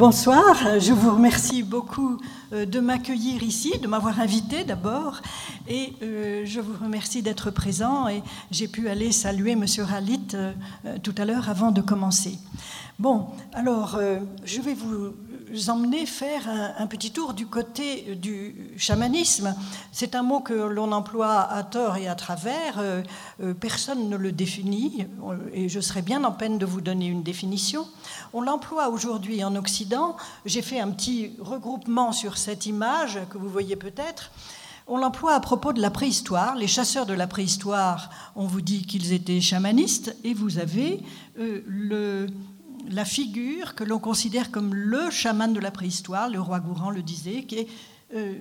Bonsoir, je vous remercie beaucoup euh, de m'accueillir ici, de m'avoir invité d'abord, et euh, je vous remercie d'être présent et j'ai pu aller saluer Monsieur Ralit euh, tout à l'heure avant de commencer. Bon, alors je vais vous emmener faire un, petit tour du côté du chamanisme. C'est un mot que l'on emploie à tort et à travers. Euh, euh, personne ne le définit et je serais bien en peine de vous donner une définition. On l'emploie aujourd'hui en Occident. J'ai fait un petit regroupement sur cette image que vous voyez peut-être. On l'emploie à propos de la préhistoire. Les chasseurs de la préhistoire, on vous dit qu'ils étaient chamanistes, et vous avez euh, le, la figure que l'on considère comme le chaman de la préhistoire, le roi Gourand le disait, qui est euh,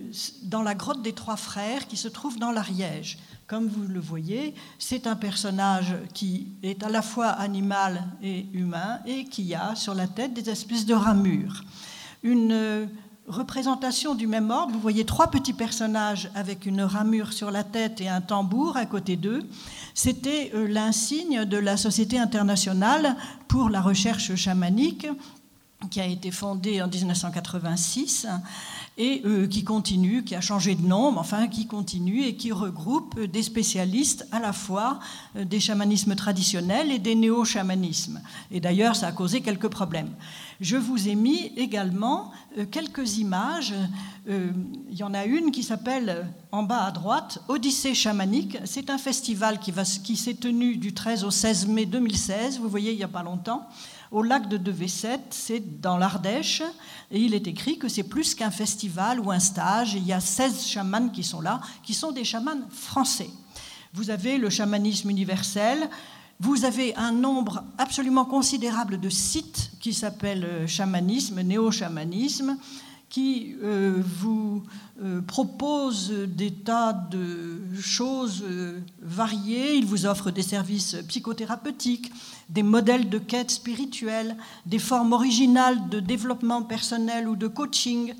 dans la grotte des Trois Frères qui se trouve dans l'Ariège. Comme vous le voyez, c'est un personnage qui est à la fois animal et humain et qui a sur la tête des espèces de ramures. Une euh, représentation du même ordre, vous voyez trois petits personnages avec une ramure sur la tête et un tambour à côté d'eux. C'était euh, l'insigne de la Société internationale pour la recherche chamanique qui a été fondée en 1986 et euh, qui continue, qui a changé de nom, mais enfin qui continue et qui regroupe des spécialistes à la fois euh, des chamanismes traditionnels et des néo-chamanismes. Et d'ailleurs, ça a causé quelques problèmes. Je vous ai mis également euh, quelques images. Euh, il y en a une qui s'appelle euh, en bas à droite Odyssée chamanique. C'est un festival qui, qui s'est tenu du 13 au 16 mai 2016, vous voyez, il n'y a pas longtemps, au lac de Devesset, c'est dans l'Ardèche. Et il est écrit que c'est plus qu'un festival ou un stage. Il y a 16 chamans qui sont là, qui sont des chamans français. Vous avez le chamanisme universel, vous avez un nombre absolument considérable de sites qui s'appellent euh, chamanisme, néo-chamanisme, qui euh, vous euh, proposent des tas de choses variées. Ils vous offrent des services psychothérapeutiques, des modèles de quête spirituelle, des formes originales de développement personnel ou de coaching.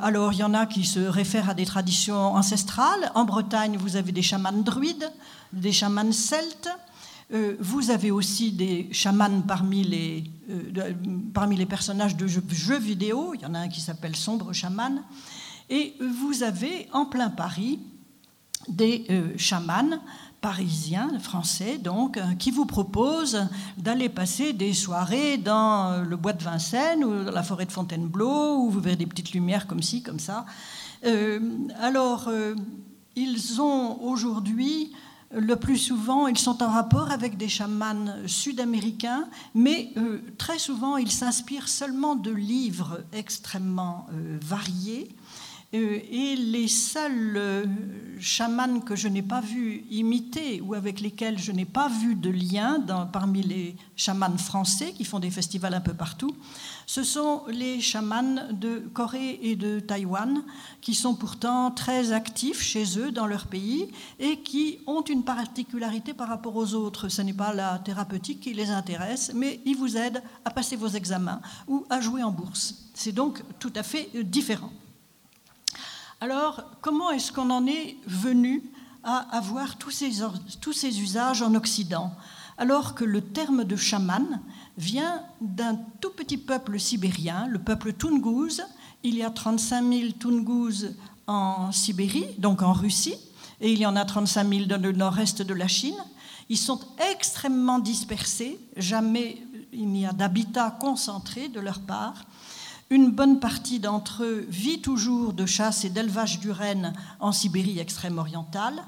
alors, il y en a qui se réfèrent à des traditions ancestrales. En Bretagne, vous avez des chamans druides, des chamans celtes. Euh, vous avez aussi des chamans parmi les, euh, parmi les personnages de jeux, vidéo. Il y en a un qui s'appelle Sombre Chaman. Et vous avez en plein Paris des euh, chamans parisiens, français, donc, qui vous proposent d'aller passer des soirées dans le bois de Vincennes ou dans la forêt de Fontainebleau, où vous verrez des petites lumières comme ci, comme ça. alors, ils ont aujourd'hui le plus souvent, ils sont en rapport avec des chamans sud-américains, mais euh, très souvent, ils s'inspirent seulement de livres extrêmement euh, variés et les seuls euh, chamans que je n'ai pas vu imiter ou avec lesquels je n'ai pas vu de lien parmi les chamans français qui font des festivals un peu partout, ce sont les chamans de Corée et de Taïwan qui sont pourtant très actifs chez eux dans leur pays et qui ont une particularité par rapport aux autres. Ce n'est pas la thérapeutique qui les intéresse, mais ils vous aident à passer vos examens ou à jouer en bourse. C'est donc tout à fait euh, différent. Alors, comment est-ce qu'on en est venu à avoir tous ces, usages en Occident? Alors que le terme de chaman vient d'un tout petit peuple sibérien, le peuple Tungouz. Il y a 35 000 Tungouz en Sibérie, donc en Russie, et il y en a 35 000 dans le nord-est de la Chine. Ils sont extrêmement dispersés, jamais il n'y a d'habitat concentré de leur part. Une bonne partie d'entre eux vit toujours de chasse et d'élevage du renne en Sibérie extrême-orientale,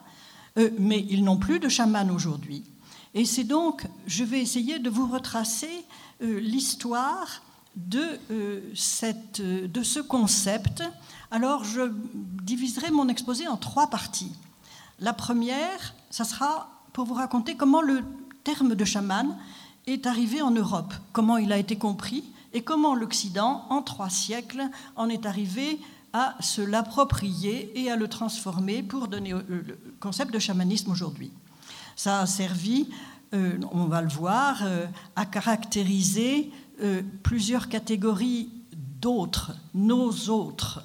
euh, mais ils n'ont plus de chaman aujourd'hui. Et c'est donc, je vais essayer de vous retracer euh, l'histoire de, euh, de ce concept. Alors, je diviserai mon exposé en trois parties. La première, ça sera pour vous raconter comment le terme de chaman est arrivé en Europe, comment il a été compris et comment l'Occident, en trois siècles, en est arrivé à se l'approprier et à le transformer pour donner euh, le concept de chamanisme aujourd'hui. Ça a servi, euh, on va le voir, euh, à caractériser plusieurs catégories d'autres, nos autres.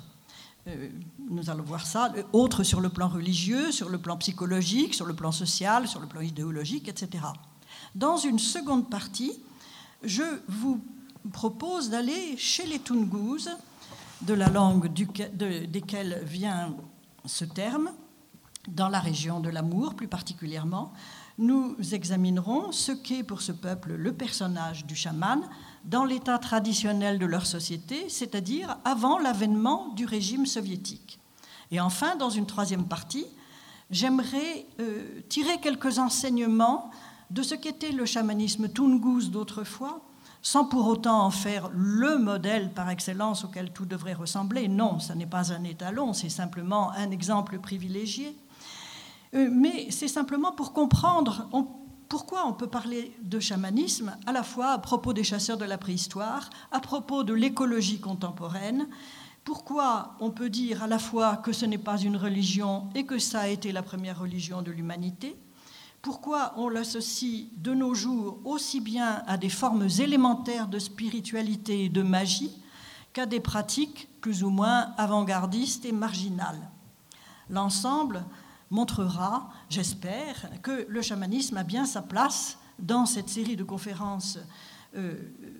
nous allons voir ça, autres sur le plan religieux, sur le plan psychologique, sur le plan social, sur le plan idéologique, etc. Dans une seconde partie, je vous propose d'aller chez les Tungus, de la langue desquels vient ce terme, dans la région de l'amour plus particulièrement, nous examinerons ce qu'est pour ce peuple le personnage du chaman dans l'état traditionnel de leur société, c'est-à-dire avant l'avènement du régime soviétique. Et enfin, dans une troisième partie, j'aimerais euh, tirer quelques enseignements de ce qu'était le chamanisme Tungus d'autrefois, sans pour autant en faire le modèle par excellence auquel tout devrait ressembler. Non, ce n'est pas un étalon, c'est simplement un exemple privilégié. Euh, mais c'est simplement pour comprendre pourquoi on peut parler de chamanisme à la fois à propos des chasseurs de la préhistoire, à propos de l'écologie contemporaine, pourquoi on peut dire à la fois que ce n'est pas une religion et que ça a été la première religion de l'humanité, pourquoi on l'associe de nos jours aussi bien à des formes élémentaires de spiritualité et de magie qu'à des pratiques plus ou moins avant-gardistes et marginales? L'ensemble montrera, j'espère, que le chamanisme a bien sa place dans cette série de conférences euh,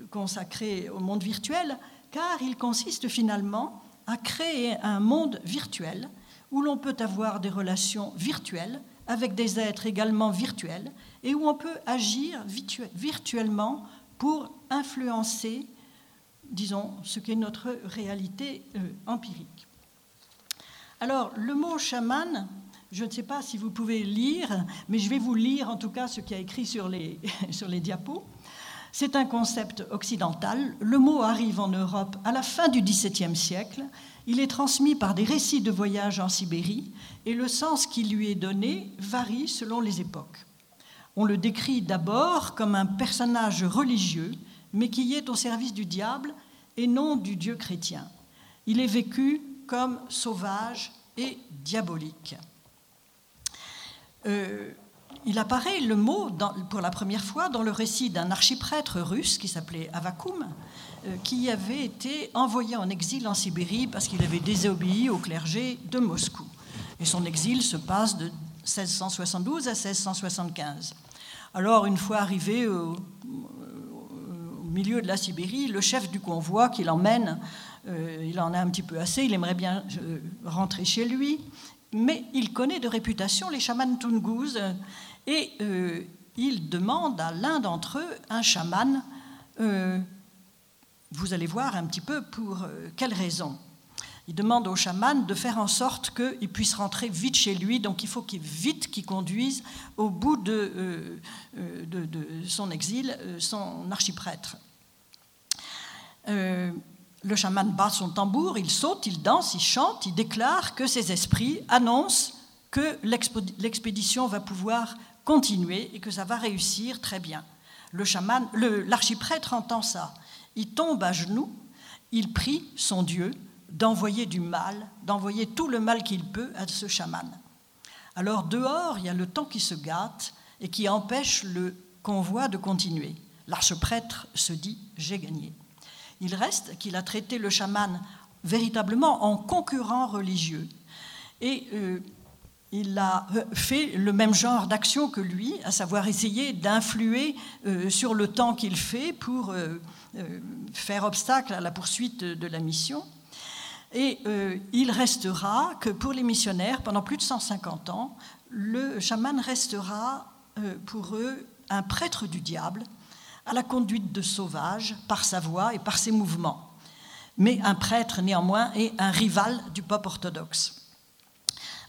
consacrées au monde virtuel, car il consiste finalement à créer un monde virtuel où l'on peut avoir des relations virtuelles avec des êtres également virtuels et où on peut agir virtuellement pour influencer, disons, ce qu'est notre réalité euh, empirique. Alors, le mot chaman je ne sais pas si vous pouvez lire, mais je vais vous lire en tout cas ce qui a écrit sur les, sur les diapos. C'est un concept occidental. Le mot arrive en Europe à la fin du XVIIe siècle. Il est transmis par des récits de voyage en Sibérie et le sens qui lui est donné varie selon les époques. On le décrit d'abord comme un personnage religieux, mais qui est au service du diable et non du Dieu chrétien. Il est vécu comme sauvage et diabolique. Euh, il apparaît le mot pour la première fois dans le récit d'un archiprêtre russe qui s'appelait Avakoum, euh, qui avait été envoyé en exil en Sibérie parce qu'il avait désobéi au clergé de Moscou. Et son exil se passe de 1672 à 1675. Alors, une fois arrivé au, milieu de la Sibérie, le chef du convoi qui l'emmène, euh, il en a un petit peu assez, il aimerait bien rentrer chez lui mais il connaît de réputation les chamans Tungus et euh, il demande à l'un d'entre eux, un chaman, euh, vous allez voir un petit peu pour euh, quelle raison. Il demande au chaman de faire en sorte qu'il puisse rentrer vite chez lui, donc il faut qu'il vite qu'il conduise au bout de, de, son exil son archiprêtre. Le chaman bat son tambour, il saute, il danse, il chante, il déclare que ses esprits annoncent que l'expédition va pouvoir continuer et que ça va réussir très bien. Le chaman, l'archiprêtre entend ça. Il tombe à genoux, il prie son Dieu d'envoyer du mal, d'envoyer tout le mal qu'il peut à ce chaman. Alors dehors, il y a le temps qui se gâte et qui empêche le convoi de continuer. L'archiprêtre se dit j'ai gagné. Il reste qu'il a traité le chaman véritablement en concurrent religieux. Et euh, il a euh, fait le même genre d'action que lui, à savoir essayer d'influer euh, sur le temps qu'il fait pour faire obstacle à la poursuite de la mission. Et il restera que pour les missionnaires, pendant plus de 150 ans, le chaman restera pour eux un prêtre du diable, à la conduite de sauvage par sa voix et par ses mouvements, mais un prêtre néanmoins et un rival du peuple orthodoxe.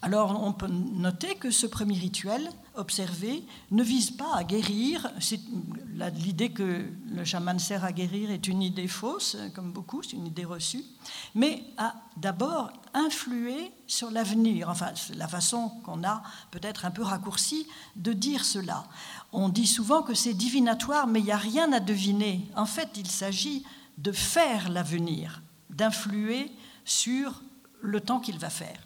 Alors on peut noter que ce premier rituel observé ne vise pas à guérir. L'idée que le chaman sert à guérir est une idée fausse, comme beaucoup, c'est une idée reçue, mais à d'abord influer sur l'avenir, enfin la façon qu'on a peut-être un peu raccourci de dire cela. On dit souvent que c'est divinatoire, mais il n'y a rien à deviner. En fait, il s'agit de faire l'avenir, d'influer sur le temps qu'il va faire.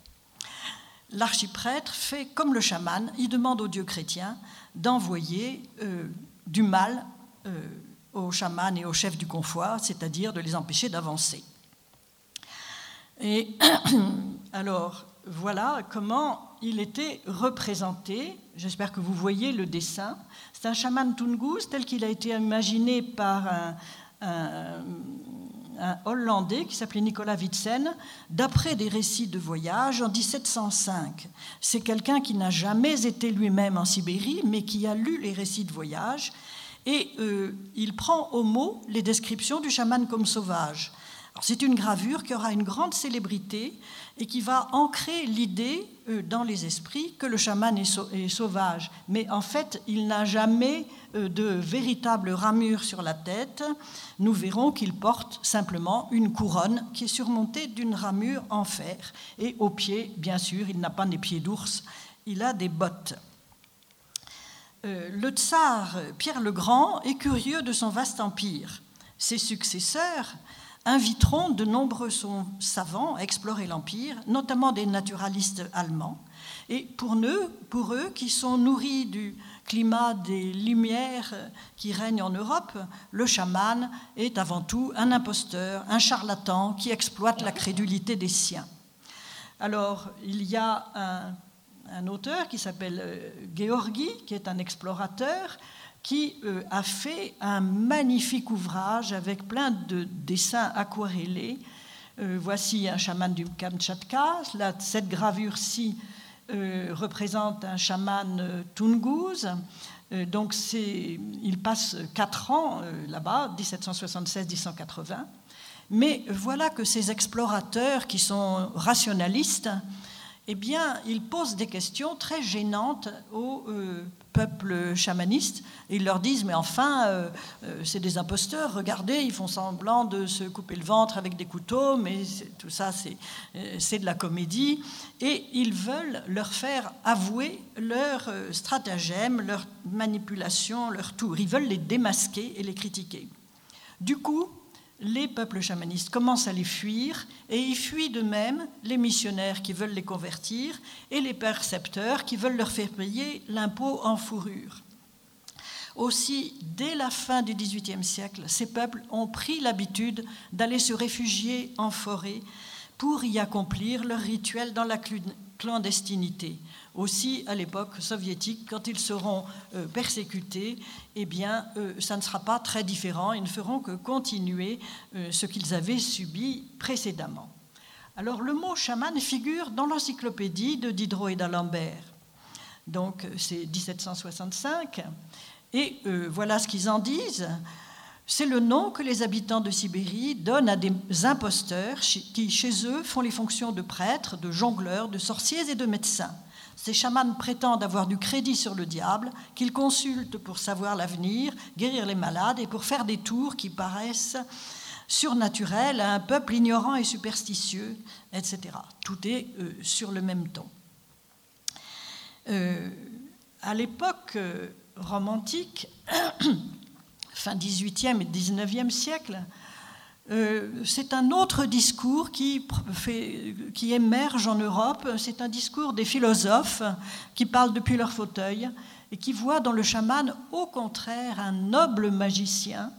L'archiprêtre fait comme le chaman, il demande aux dieux chrétiens d'envoyer euh, du mal euh, aux chamans et aux chefs du confort, c'est-à-dire de les empêcher d'avancer. Et alors, voilà comment il était représenté. J'espère que vous voyez le dessin. C'est un chaman Tungus tel qu'il a été imaginé par un, Hollandais qui s'appelait Nicolas Witsen, d'après des récits de voyage en 1705. C'est quelqu'un qui n'a jamais été lui-même en Sibérie, mais qui a lu les récits de voyage, et euh, il prend au mot les descriptions du chaman comme sauvage. C'est une gravure qui aura une grande célébrité et qui va ancrer l'idée euh, dans les esprits que le chaman est, sauvage. Mais en fait, il n'a jamais euh, de véritable ramure sur la tête. Nous verrons qu'il porte simplement une couronne qui est surmontée d'une ramure en fer. Et aux pieds, bien sûr, il n'a pas des pieds d'ours, il a des bottes. Euh, le tsar Pierre le Grand est curieux de son vaste empire. Ses successeurs inviteront de nombreux savants à explorer l'Empire, notamment des naturalistes allemands. Et pour eux, pour eux qui sont nourris du climat des Lumières qui règnent en Europe, le chaman est avant tout un imposteur, un charlatan qui exploite la crédulité des siens. Alors, il y a un, un auteur qui s'appelle euh, Georgi, qui est un explorateur, qui euh, a fait un magnifique ouvrage avec plein de dessins aquarellés. Euh, voici un chaman du Kamtchatka. cette gravure-ci euh, représente un chaman Tungus. donc il passe quatre ans là-bas, 1776-1780. Mais voilà que ces explorateurs qui sont rationalistes, eh bien, ils posent des questions très gênantes aux peuple chamaniste. ils leur disent, mais enfin, euh, euh, c'est des imposteurs, regardez, ils font semblant de se couper le ventre avec des couteaux, mais tout ça, euh, c'est de la comédie. Et ils veulent leur faire avouer leur stratagème, leur manipulation, leur tour. Ils veulent les démasquer et les critiquer. Du coup, les peuples chamanistes commencent à les fuir et y fuient de même les missionnaires qui veulent les convertir et les percepteurs qui veulent leur faire payer l'impôt en fourrure. Aussi, dès la fin du XVIIIe siècle, ces peuples ont pris l'habitude d'aller se réfugier en forêt pour y accomplir leur rituel dans la clandestinité aussi à l'époque soviétique, quand ils seront euh, persécutés, eh bien, euh, ça ne sera pas très différent. Ils ne feront que continuer euh, ce qu'ils avaient subi précédemment. Alors, le mot chaman figure dans l'encyclopédie de Diderot et d'Alembert. Donc, c'est 1765. Et voilà ce qu'ils en disent. C'est le nom que les habitants de Sibérie donnent à des imposteurs qui, chez eux, font les fonctions de prêtres, de jongleurs, de sorciers et de médecins. Ces chamans prétendent avoir du crédit sur le diable, qu'ils consultent pour savoir l'avenir, guérir les malades et pour faire des tours qui paraissent surnaturels à un peuple ignorant et superstitieux, etc. Tout est euh, sur le même ton. Euh, à l'époque euh, romantique, fin 18e et 19e siècle, euh, c'est un autre discours qui, émerge en Europe. C'est un discours des philosophes qui parlent depuis leur fauteuil et qui voient dans le chaman, au contraire, un noble magicien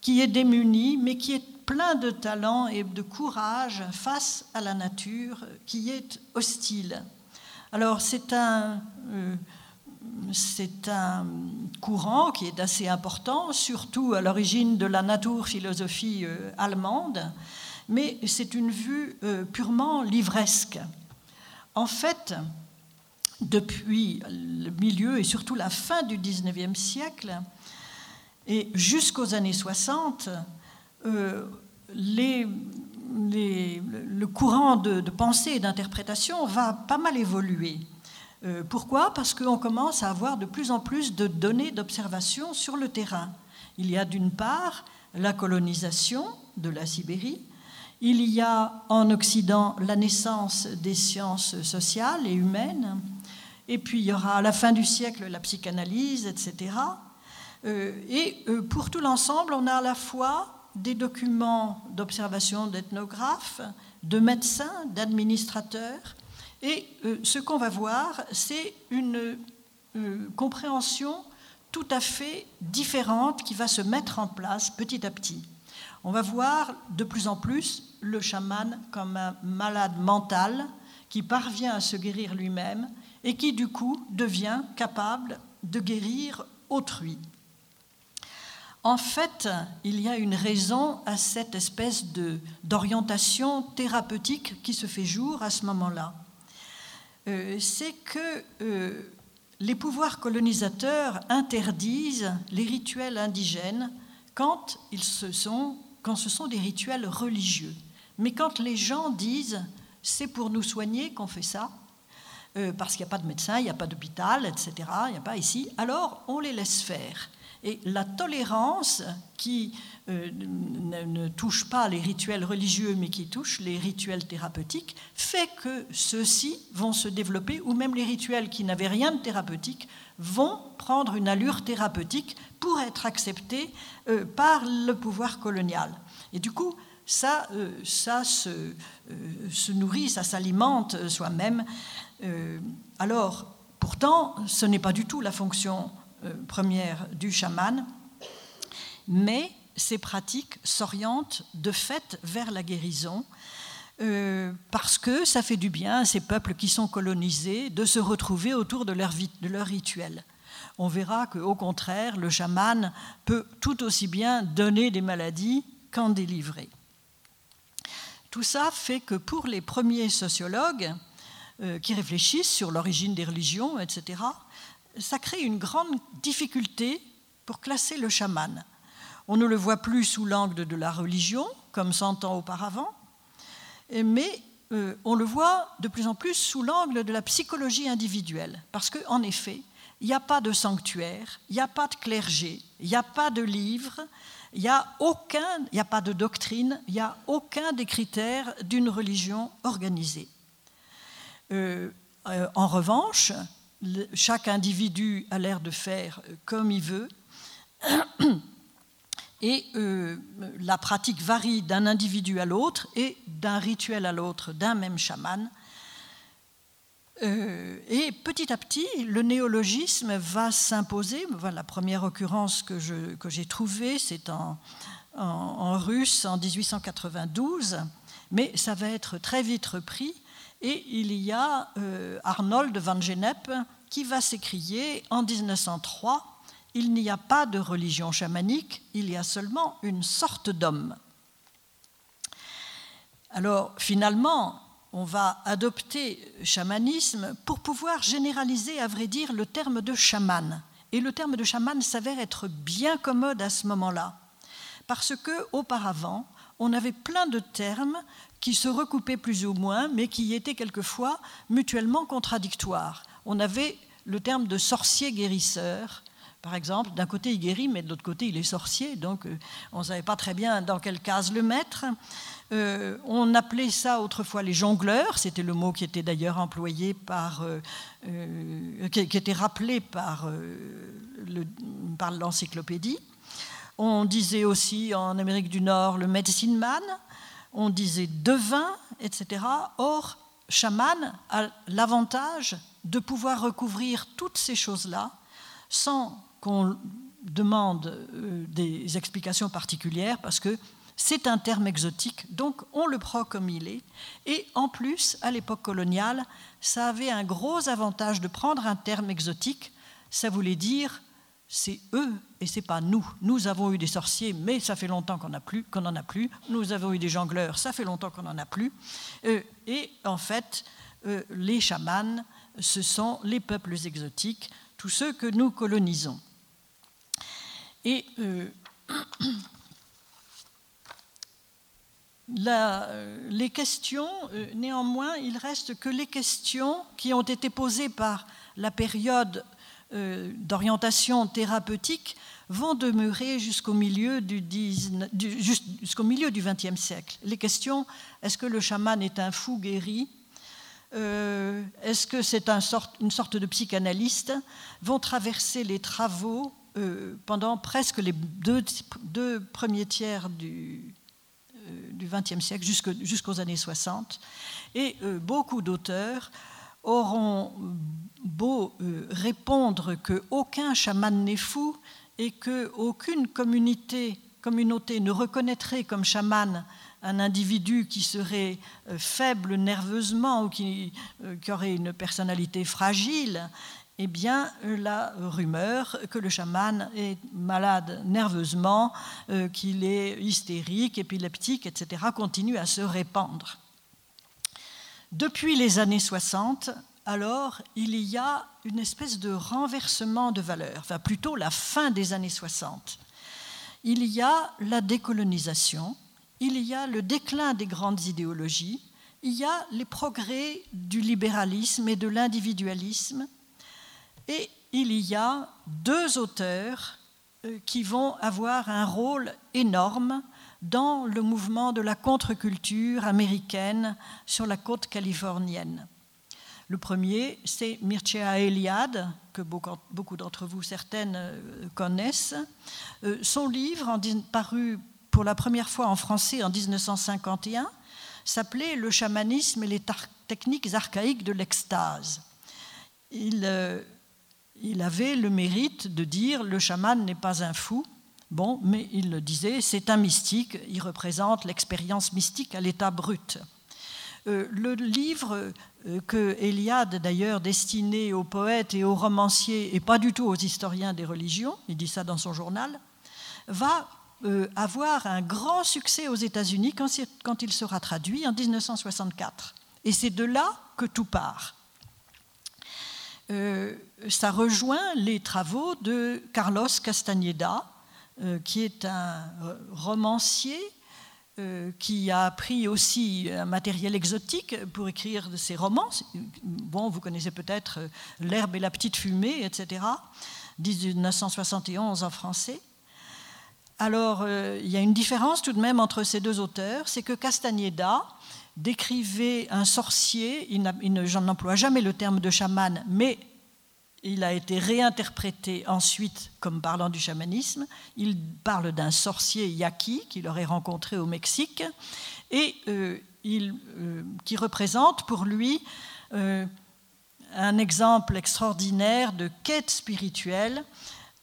qui est démuni, mais qui est plein de talent et de courage face à la nature qui est hostile. Alors, c'est un. Euh, c'est un courant qui est assez important, surtout à l'origine de la naturphilosophie euh, allemande, mais c'est une vue euh, purement livresque. En fait, depuis le milieu et surtout la fin du XIXe siècle, et jusqu'aux années 60, euh, le courant de pensée et d'interprétation va pas mal évoluer. Euh, pourquoi? Parce qu'on commence à avoir de plus en plus de données d'observation sur le terrain. Il y a d'une part la colonisation de la Sibérie, il y a en Occident la naissance des sciences sociales et humaines, et puis il y aura à la fin du siècle la psychanalyse, etc. Euh, et euh, pour tout l'ensemble, on a à la fois des documents d'observation d'ethnographes, de médecins, d'administrateurs, et euh, ce qu'on va voir, c'est une euh, compréhension tout à fait différente qui va se mettre en place petit à petit. On va voir de plus en plus le chaman comme un malade mental qui parvient à se guérir lui-même et qui du coup devient capable de guérir autrui. En fait, il y a une raison à cette espèce d'orientation thérapeutique qui se fait jour à ce moment-là. Euh, c'est que euh, les pouvoirs colonisateurs interdisent les rituels indigènes quand, ils se sont, quand ce sont des rituels religieux. Mais quand les gens disent c'est pour nous soigner qu'on fait ça, euh, parce qu'il n'y a pas de médecin, il n'y a pas d'hôpital, etc., il n'y a pas ici, alors on les laisse faire. Et la tolérance qui euh, ne, touche pas les rituels religieux, mais qui touche les rituels thérapeutiques, fait que ceux-ci vont se développer, ou même les rituels qui n'avaient rien de thérapeutique vont prendre une allure thérapeutique pour être acceptés euh, par le pouvoir colonial. Et du coup, ça, euh, ça se, nourrit, ça s'alimente soi-même. alors, pourtant, ce n'est pas du tout la fonction première du chaman, mais ces pratiques s'orientent de fait vers la guérison. Euh, parce que ça fait du bien à ces peuples qui sont colonisés de se retrouver autour de leur, de leur rituel. On verra qu'au contraire, le chaman peut tout aussi bien donner des maladies qu'en délivrer. Tout ça fait que pour les premiers sociologues euh, qui réfléchissent sur l'origine des religions, etc., ça crée une grande difficulté pour classer le chaman. On ne le voit plus sous l'angle de la religion, comme 100 ans auparavant, mais euh, on le voit de plus en plus sous l'angle de la psychologie individuelle, parce qu'en effet, il n'y a pas de sanctuaire, il n'y a pas de clergé, il n'y a pas de livre, il n'y a a pas de doctrine, il n'y a aucun des critères d'une religion organisée. Euh, euh, en revanche, chaque individu a l'air de faire comme il veut. Et euh, la pratique varie d'un individu à l'autre et d'un rituel à l'autre d'un même chaman. Euh, et petit à petit, le néologisme va s'imposer. Voilà, la première occurrence que, j'ai trouvée, c'est en, russe en 1892, mais ça va être très vite repris et il y a euh, Arnold van Gennep qui va s'écrier en 1903 Il n'y a pas de religion chamanique, il y a seulement une sorte d'homme. Alors finalement, on va adopter chamanisme pour pouvoir généraliser, à vrai dire, le terme de chaman. Et le terme de chaman s'avère être bien commode à ce moment-là, parce que auparavant, on avait plein de termes qui se recoupaient plus ou moins, mais qui étaient quelquefois mutuellement contradictoires. On avait le terme de sorcier guérisseur, par exemple. D'un côté, il guérit, mais de l'autre côté, il est sorcier, donc euh, on ne savait pas très bien dans quelle case le mettre. Euh, on appelait ça autrefois les jongleurs, c'était le mot qui était d'ailleurs employé par, euh, qui, était rappelé par, l'encyclopédie. On disait aussi en Amérique du Nord le medicine man, on disait devin, etc. Or, chaman a l'avantage de pouvoir recouvrir toutes ces choses-là sans qu'on demande euh, des explications particulières parce que c'est un terme exotique, donc on le prend comme il est. Et en plus, à l'époque coloniale, ça avait un gros avantage de prendre un terme exotique. Ça voulait dire c'est eux et c'est pas nous. Nous avons eu des sorciers, mais ça fait longtemps qu'on n'en a plus. Nous avons eu des jongleurs, ça fait longtemps qu'on n'en a plus. Euh, et en fait, euh, les chamans, ce sont les peuples exotiques, tous ceux que nous colonisons. Et euh, les questions, néanmoins, il reste que les questions qui ont été posées par la période euh, d'orientation thérapeutique vont demeurer jusqu'au milieu du, XXe siècle. Les questions est-ce que le chaman est un fou guéri euh, Est-ce que c'est une sorte de psychanalyste vont traverser les travaux euh, pendant presque les deux, deux premiers tiers du, XXe siècle jusqu'aux années 60. Et beaucoup d'auteurs auront beau euh, répondre qu'aucun chaman n'est fou et qu'aucune communauté, communauté ne reconnaîtrait comme chaman un individu qui serait faible nerveusement ou qui, qui aurait une personnalité fragile, eh bien, la rumeur que le chaman est malade nerveusement, euh, qu'il est hystérique, épileptique, etc., continue à se répandre. Depuis les années 60, alors, il y a une espèce de renversement de valeurs, enfin plutôt la fin des années 60. Il y a la décolonisation, il y a le déclin des grandes idéologies, il y a les progrès du libéralisme et de l'individualisme, et il y a deux auteurs euh, qui vont avoir un rôle énorme dans le mouvement de la contre-culture américaine sur la côte californienne. Le premier, c'est Mircea Eliade, que beaucoup d'entre vous, certaines, euh, connaissent. Euh, son livre, paru pour la première fois en français en 1951, s'appelait Le chamanisme et les techniques archaïques de l'extase. Il il avait le mérite de dire le chaman n'est pas un fou. Bon, mais il le disait, c'est un mystique, il représente l'expérience mystique à l'état brut. Euh, le livre euh, que Eliade, d'ailleurs, destiné aux poètes et aux romanciers, et pas du tout aux historiens des religions, il dit ça dans son journal, va euh, avoir un grand succès aux États-Unis quand, il sera traduit en 1964. Et c'est de là que tout part. Euh, ça rejoint les travaux de Carlos Castañeda, euh, qui est un euh, qui a appris aussi un matériel exotique pour écrire ses romans. Bon, vous connaissez peut-être L'herbe et la petite fumée, etc., 1971 en français. Alors, il y a une différence tout de même entre ces deux auteurs, c'est que Castañeda décrivait un sorcier, il je n'emploie jamais le terme de chaman, mais il a été réinterprété ensuite comme parlant du chamanisme. Il parle d'un sorcier yaqui qu'il aurait rencontré au Mexique et euh, euh, qui représente pour lui euh, un exemple extraordinaire de quête spirituelle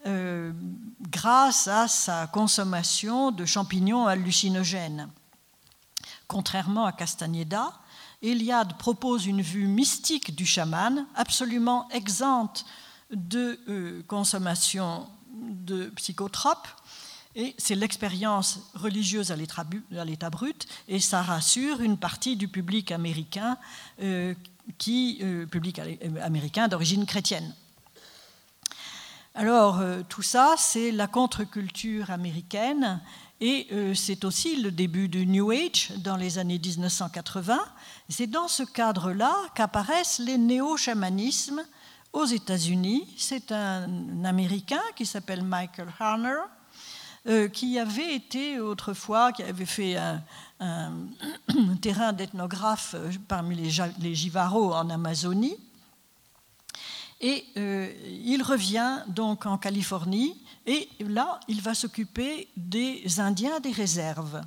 grâce à sa consommation de champignons hallucinogènes. Contrairement à Castaneda, Eliade propose une vue mystique du chaman, absolument exempte de euh, consommation de psychotropes, et c'est l'expérience religieuse à l'état brut, et ça rassure une partie du public américain, euh, qui, euh, public américain d'origine chrétienne. Alors, tout ça, c'est la contre-culture américaine et euh, c'est aussi le début du New Age dans les années 1980. C'est dans ce cadre-là qu'apparaissent les néo-chamanismes aux États-Unis. C'est un Américain qui s'appelle Michael Harner, euh, qui avait été autrefois, qui avait fait un, terrain d'ethnographe euh, parmi les, les Jivaros en Amazonie. Et il revient donc en Californie et là, il va s'occuper des Indiens des réserves.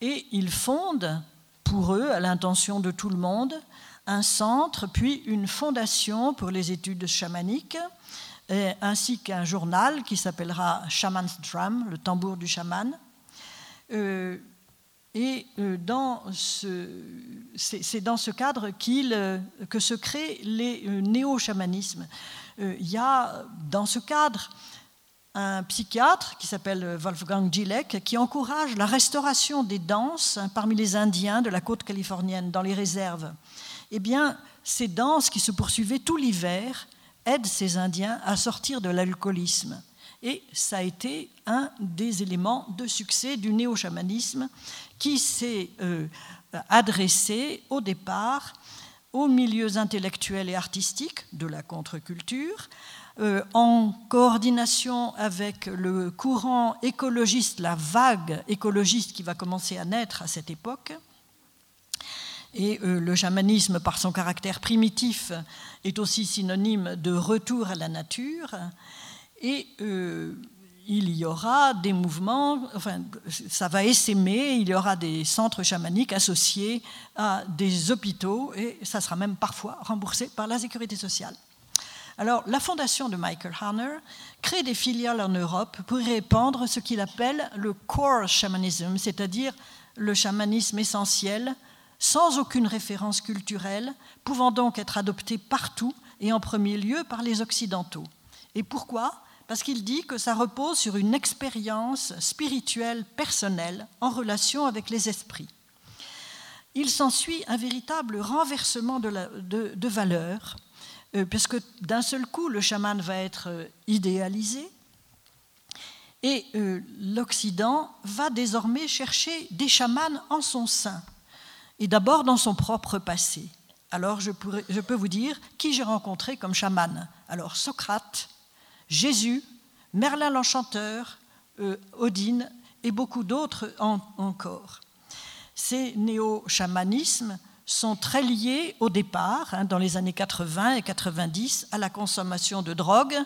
Et il fonde, pour eux, à l'intention de tout le monde, un centre, puis une fondation pour les études chamaniques, ainsi qu'un journal qui s'appellera Shaman's Drum, le tambour du chaman. Euh, et euh, c'est dans ce cadre euh, que se créent les néo-chamanismes. Il y a dans ce cadre un psychiatre qui s'appelle Wolfgang Gilek, qui encourage la restauration des danses parmi les Indiens de la côte californienne, dans les réserves. Eh bien, ces danses qui se poursuivaient tout l'hiver aident ces Indiens à sortir de l'alcoolisme. Et ça a été un des éléments de succès du néo-chamanisme qui s'est euh, adressé au départ aux milieux intellectuels et artistiques de la contre-culture, euh, en coordination avec le courant écologiste, la vague écologiste qui va commencer à naître à cette époque. Et euh, le chamanisme, par son caractère primitif, est aussi synonyme de retour à la nature. Et il y aura des mouvements, enfin, ça va essaimer, il y aura des centres chamaniques associés à des hôpitaux, et ça sera même parfois remboursé par la sécurité sociale. Alors, la fondation de Michael Hanner crée des filiales en Europe pour répandre ce qu'il appelle le core shamanism, c'est-à-dire le chamanisme essentiel, sans aucune référence culturelle, pouvant donc être adopté partout et en premier lieu par les Occidentaux. Et pourquoi? Parce qu'il dit que ça repose sur une expérience spirituelle personnelle en relation avec les esprits. Il s'ensuit un véritable renversement de, la, valeurs, euh, puisque d'un seul coup, le chaman va être euh, idéalisé, et euh, l'Occident va désormais chercher des chamans en son sein, et d'abord dans son propre passé. Alors je, peux vous dire qui j'ai rencontré comme chaman. Alors Socrate, Jésus, Merlin l'Enchanteur, euh, Odine et beaucoup d'autres encore. Ces néo-chamanismes sont très liés au départ, hein, dans les années 80 et 90, à la consommation de drogue,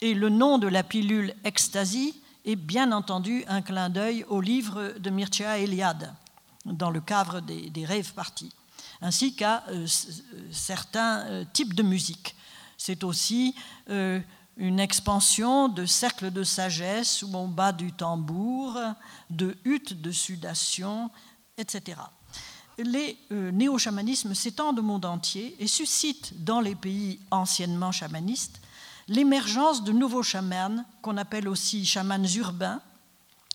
et le nom de la pilule ecstasy et bien entendu un clin d'œil au livre de Mircea Eliade, dans le cadre des, rêves partis, ainsi qu'à euh, certains euh, types de musique. C'est aussi une expansion de cercles de sagesse où on bat du tambour, de huttes de sudation, etc. Les néo-chamanismes s'étendent au monde entier et suscitent dans les pays anciennement chamanistes l'émergence de nouveaux chamans, qu'on appelle aussi chamans urbains.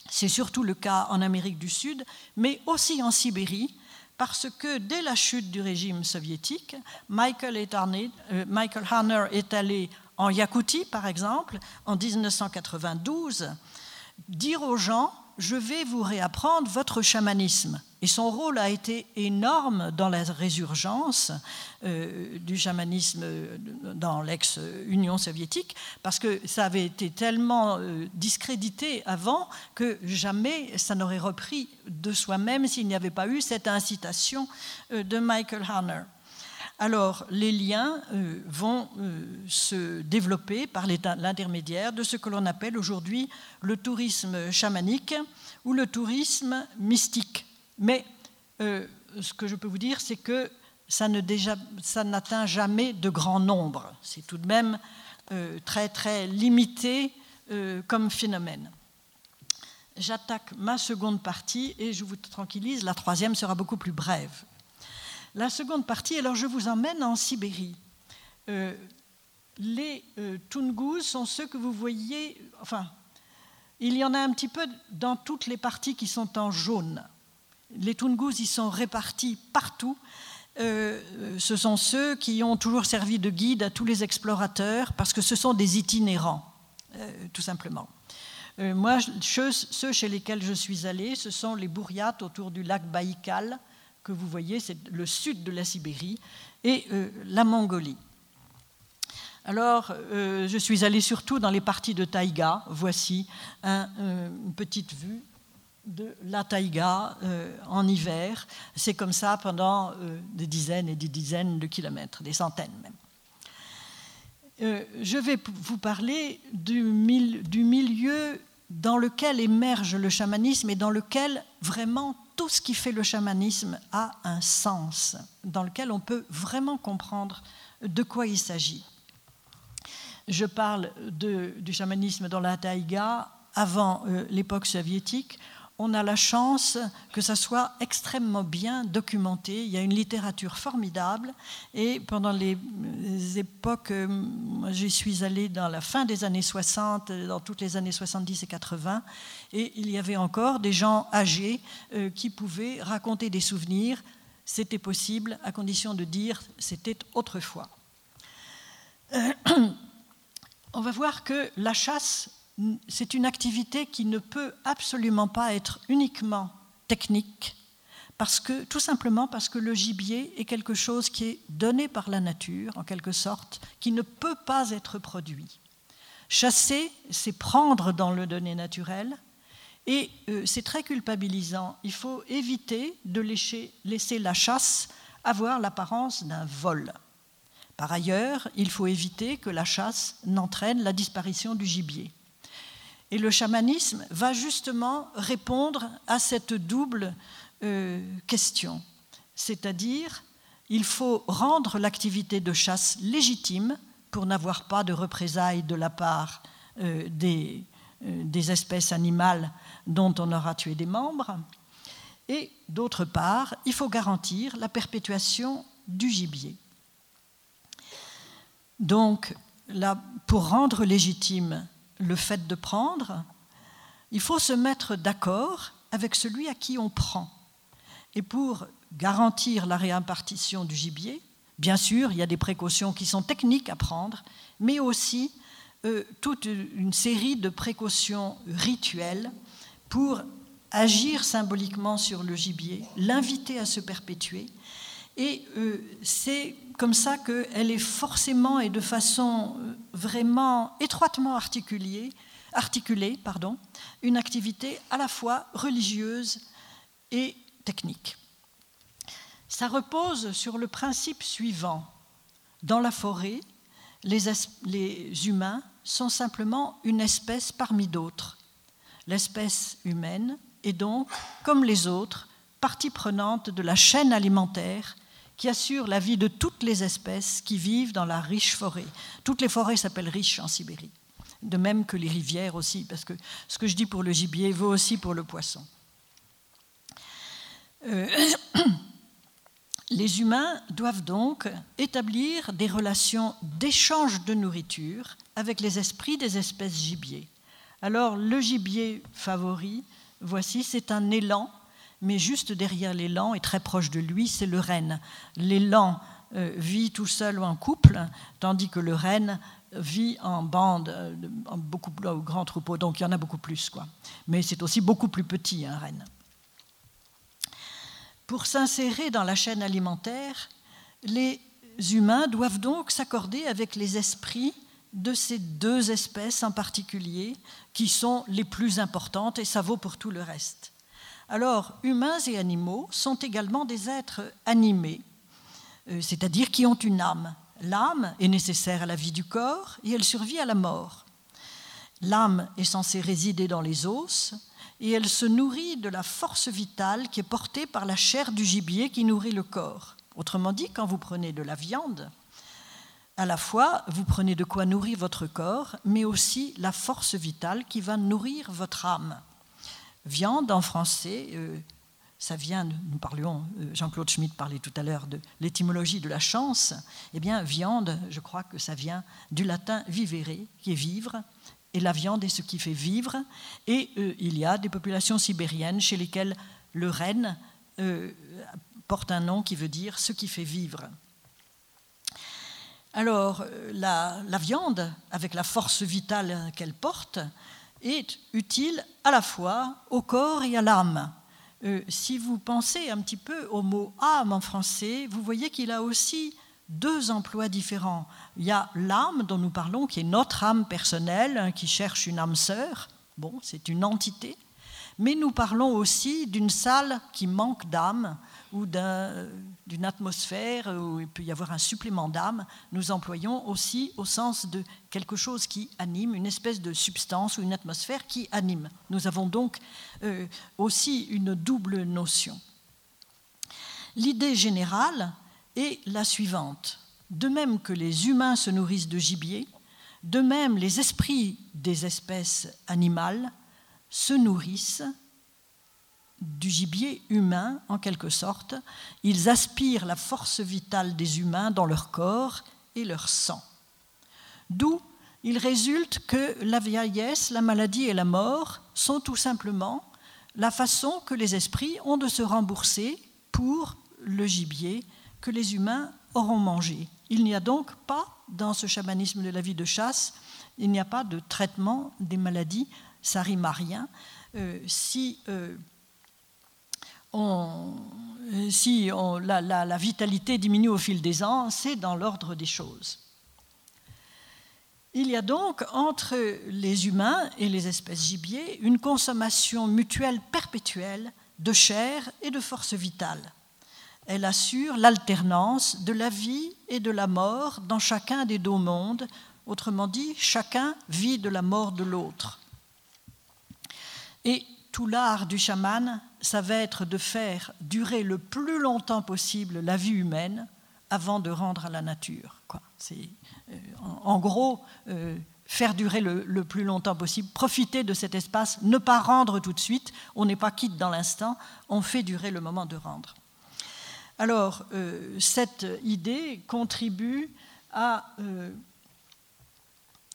C'est surtout le cas en Amérique du Sud, mais aussi en Sibérie, parce que dès la chute du régime soviétique, Michael, euh, Michael Hanner est allé en Yakoutie, par exemple, en 1992, dire aux gens je vais vous réapprendre votre chamanisme. Et son rôle a été énorme dans la résurgence euh, du chamanisme dans l'ex-Union soviétique, parce que ça avait été tellement euh, discrédité avant que jamais ça n'aurait repris de soi-même s'il n'y avait pas eu cette incitation euh, de Michael Hanner. Alors, les liens vont se développer par l'intermédiaire de ce que l'on appelle aujourd'hui le tourisme chamanique ou le tourisme mystique. Mais euh, ce que je peux vous dire, c'est que ça n'atteint jamais de grand nombre. C'est tout de même euh, très très limité euh, comme phénomène. J'attaque ma seconde partie et je vous tranquillise, la troisième sera beaucoup plus brève. La seconde partie, alors je vous emmène en Sibérie. les Tungus sont ceux que vous voyez, enfin, il y en a un petit peu dans toutes les parties qui sont en jaune. Les Tungus, ils sont répartis partout. Euh, ce sont ceux qui ont toujours servi de guide à tous les explorateurs parce que ce sont des itinérants, euh, tout simplement. Euh, moi, ceux chez lesquels je suis allé, ce sont les bourriates autour du lac Baïkal, que vous voyez, c'est le sud de la Sibérie, et la Mongolie. Alors, je suis allé surtout dans les parties de taïga. Voici une petite vue de la taïga euh, en hiver. C'est comme ça pendant euh, des dizaines et des dizaines de kilomètres, des centaines même. Euh, je vais vous parler du, du, milieu dans lequel émerge le chamanisme et dans lequel vraiment tout ce qui fait le chamanisme a un sens, dans lequel on peut vraiment comprendre de quoi il s'agit. Je parle du chamanisme dans la taïga avant l'époque soviétique on a la chance que ça soit extrêmement bien documenté. Il y a une littérature formidable. Et pendant les époques, euh, j'y suis allée dans la fin des années 60, dans toutes les années 70 et 80, et il y avait encore des gens âgés euh, qui pouvaient raconter des souvenirs. C'était possible à condition de dire c'était autrefois. Euh, on va voir que la chasse c'est une activité qui ne peut absolument pas être uniquement technique, parce que, tout simplement parce que le gibier est quelque chose qui est donné par la nature, en quelque sorte, qui ne peut pas être produit. Chasser, c'est prendre dans le donné naturel, et euh, c'est très culpabilisant. Il faut éviter de laisser, laisser la chasse avoir l'apparence d'un vol. Par ailleurs, il faut éviter que la chasse n'entraîne la disparition du gibier. Et le chamanisme va justement répondre à cette double euh, question. C'est-à-dire, il faut rendre l'activité de chasse légitime pour n'avoir pas de représailles de la part euh, des, euh, des, espèces animales dont on aura tué des membres. Et d'autre part, il faut garantir la perpétuation du gibier. Donc, là, pour rendre légitime le fait de prendre, il faut se mettre d'accord avec celui à qui on prend. Et pour garantir la réimpartition du gibier, bien sûr, il y a des précautions qui sont techniques à prendre, mais aussi euh, toute une série de précautions rituelles pour agir symboliquement sur le gibier, l'inviter à se perpétuer. Et euh, c'est comme ça qu'elle est forcément et de façon euh, vraiment étroitement articulée, articulée pardon, une activité à la fois religieuse et technique. Ça repose sur le principe suivant. Dans la forêt, les, les humains sont simplement une espèce parmi d'autres. L'espèce humaine est donc, comme les autres, partie prenante de la chaîne alimentaire qui assure la vie de toutes les espèces qui vivent dans la riche forêt. Toutes les forêts s'appellent riches en Sibérie, de même que les rivières aussi, parce que ce que je dis pour le gibier vaut aussi pour le poisson. Euh, les humains doivent donc établir des relations d'échange de nourriture avec les esprits des espèces gibier. Alors le gibier favori, voici, c'est un élan mais juste derrière l'élan et très proche de lui, c'est le renne. L'élan euh, vit tout seul ou en couple, tandis que le renne vit en bande, euh, en beaucoup au grand troupeau, donc il y en a beaucoup plus. Quoi. Mais c'est aussi beaucoup plus petit, un renne. Pour s'insérer dans la chaîne alimentaire, les humains doivent donc s'accorder avec les esprits de ces deux espèces en particulier, qui sont les plus importantes, et ça vaut pour tout le reste. Alors, humains et animaux sont également des êtres animés, euh, c'est-à-dire qui ont une âme. L'âme est nécessaire à la vie du corps et elle survit à la mort. L'âme est censée résider dans les os et elle se nourrit de la force vitale qui est portée par la chair du gibier qui nourrit le corps. Autrement dit, quand vous prenez de la viande, à la fois vous prenez de quoi nourrir votre corps, mais aussi la force vitale qui va nourrir votre âme. Viande en français, euh, ça vient, nous parlions, euh, Jean-Claude Schmitt parlait tout à l'heure de l'étymologie de la chance. Eh bien, viande, je crois que ça vient du latin vivere, qui est vivre, et la viande est ce qui fait vivre. Et euh, il y a des populations sibériennes chez lesquelles le renne porte un nom qui veut dire ce qui fait vivre. Alors, la, la viande, avec la force vitale qu'elle porte, est utile à la fois au corps et à l'âme. Euh, si vous pensez un petit peu au mot âme en français, vous voyez qu'il a aussi deux emplois différents. Il y a l'âme dont nous parlons, qui est notre âme personnelle, hein, qui cherche une âme sœur. Bon, c'est une entité. Mais nous parlons aussi d'une salle qui manque d'âme, ou d'une atmosphère où il peut y avoir un supplément d'âme, nous employons aussi au sens de quelque chose qui anime, une espèce de substance ou une atmosphère qui anime. Nous avons donc euh, aussi une double notion. L'idée générale est la suivante. De même que les humains se nourrissent de gibier, de même les esprits des espèces animales se nourrissent du gibier humain, en quelque sorte. Ils aspirent la force vitale des humains dans leur corps et leur sang. D'où il résulte que la vieillesse, la maladie et la mort sont tout simplement la façon que les esprits ont de se rembourser pour le gibier que les humains auront mangé. Il n'y a donc pas, dans ce chamanisme de la vie de chasse, il n'y a pas de traitement des maladies, ça rime à rien. Euh, si euh, si la, vitalité diminue au fil des ans, c'est dans l'ordre des choses. Il y a donc entre les humains et les espèces gibier une consommation mutuelle perpétuelle de chair et de force vitale. Elle assure l'alternance de la vie et de la mort dans chacun des deux mondes, autrement dit, chacun vit de la mort de l'autre. Et tout l'art du chaman, ça va être de faire durer le plus longtemps possible la vie humaine, avant de rendre à la nature. C'est en, gros faire durer le, plus longtemps possible, profiter de cet espace, ne pas rendre tout de suite, on n'est pas quitte dans l'instant, on fait durer le moment de rendre. Alors, cette idée contribue à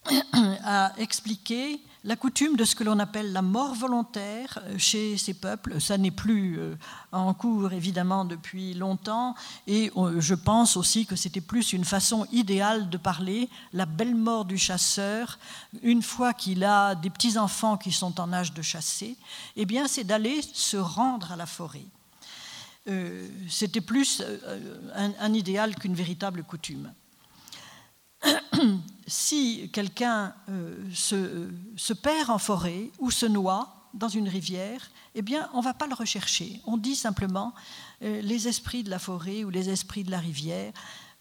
a expliqué la coutume de ce que l'on appelle la mort volontaire euh, chez ces peuples. Ça n'est plus euh, en cours évidemment depuis longtemps et euh, je pense aussi que c'était plus une façon idéale de parler, la belle mort du chasseur, une fois qu'il a des petits-enfants qui sont en âge de chasser, eh bien c'est d'aller se rendre à la forêt. c'était plus un idéal qu'une véritable coutume. Si quelqu'un euh, se, perd en forêt ou se noie dans une rivière, eh bien, on ne va pas le rechercher. On dit simplement euh, les esprits de la forêt ou les esprits de la rivière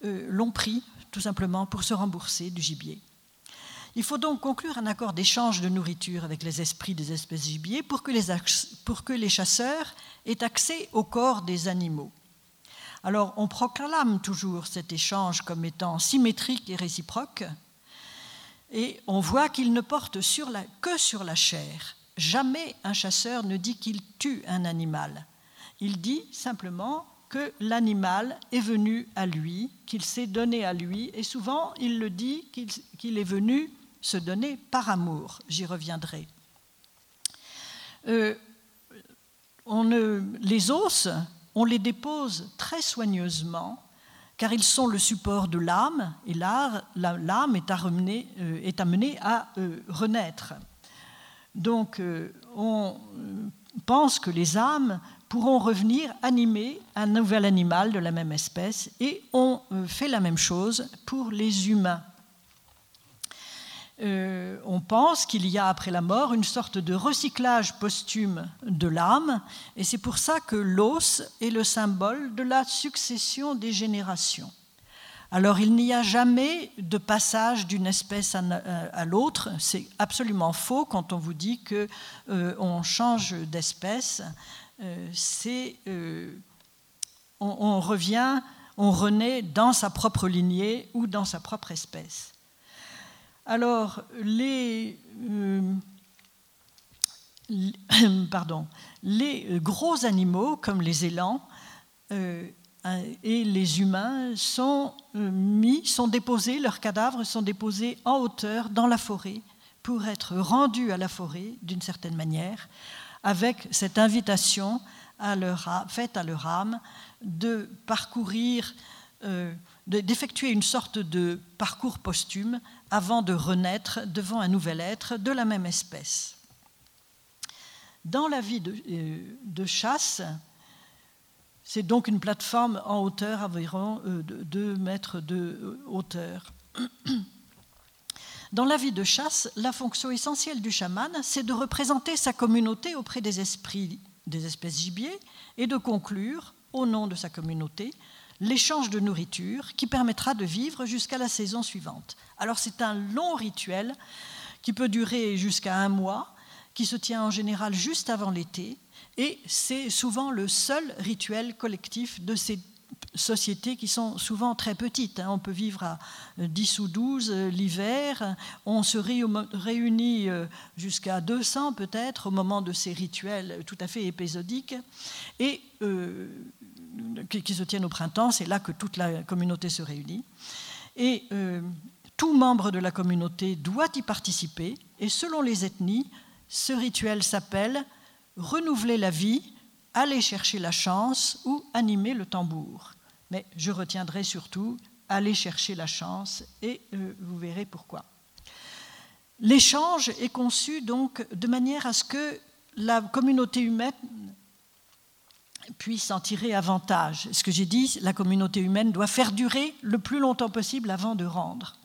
euh, l'ont pris tout simplement pour se rembourser du gibier. Il faut donc conclure un accord d'échange de nourriture avec les esprits des espèces gibier pour que les, pour que les chasseurs aient accès au corps des animaux. Alors on proclame toujours cet échange comme étant symétrique et réciproque, et on voit qu'il ne porte que sur la chair. Jamais un chasseur ne dit qu'il tue un animal. Il dit simplement que l'animal est venu à lui, qu'il s'est donné à lui, et souvent il le dit qu'il est venu se donner par amour. J'y reviendrai. Euh, on les os on les dépose très soigneusement car ils sont le support de l'âme et l'âme est, euh, est, amenée à euh, renaître. Donc euh, on pense que les âmes pourront revenir animer un nouvel animal de la même espèce et on fait la même chose pour les humains. Euh, on pense qu'il y a après la mort une sorte de recyclage posthume de l'âme, et c'est pour ça que l'os est le symbole de la succession des générations. Alors il n'y a jamais de passage d'une espèce à, l'autre, c'est absolument faux quand on vous dit que euh, on change d'espèce, euh, on revient, on renaît dans sa propre lignée ou dans sa propre espèce. Alors, les, euh, les gros animaux, comme les élans euh, et les humains, sont euh, mis, sont déposés, leurs cadavres sont déposés en hauteur dans la forêt pour être rendus à la forêt d'une certaine manière, avec cette invitation faite à leur âme de parcourir d'effectuer une sorte de parcours posthume avant de renaître devant un nouvel être de la même espèce. Dans la vie de, euh, chasse, c'est donc une plateforme en hauteur environ euh, de 2 mètres de euh, hauteur. Dans la vie de chasse, la fonction essentielle du chaman, c'est de représenter sa communauté auprès des esprits des espèces gibier et de conclure, au nom de sa communauté, l'échange de nourriture qui permettra de vivre jusqu'à la saison suivante. Alors c'est un long rituel qui peut durer jusqu'à un mois, qui se tient en général juste avant l'été, et c'est souvent le seul rituel collectif de ces sociétés qui sont souvent très petites. Hein. On peut vivre à 10 ou 12 euh, l'hiver, on se réunit euh, jusqu'à 200 peut-être au moment de ces rituels tout à fait épisodiques, et euh, qui, se tiennent au printemps, c'est là que toute la communauté se réunit. Euh, tout membre de la communauté doit y participer, et selon les ethnies, ce rituel s'appelle renouveler la vie, aller chercher la chance ou animer le tambour. Mais je retiendrai surtout aller chercher la chance, et euh, vous verrez pourquoi. L'échange est conçu donc de manière à ce que la communauté humaine puisse en tirer avantage. Ce que j'ai dit, la communauté humaine doit faire durer le plus longtemps possible avant de rendre.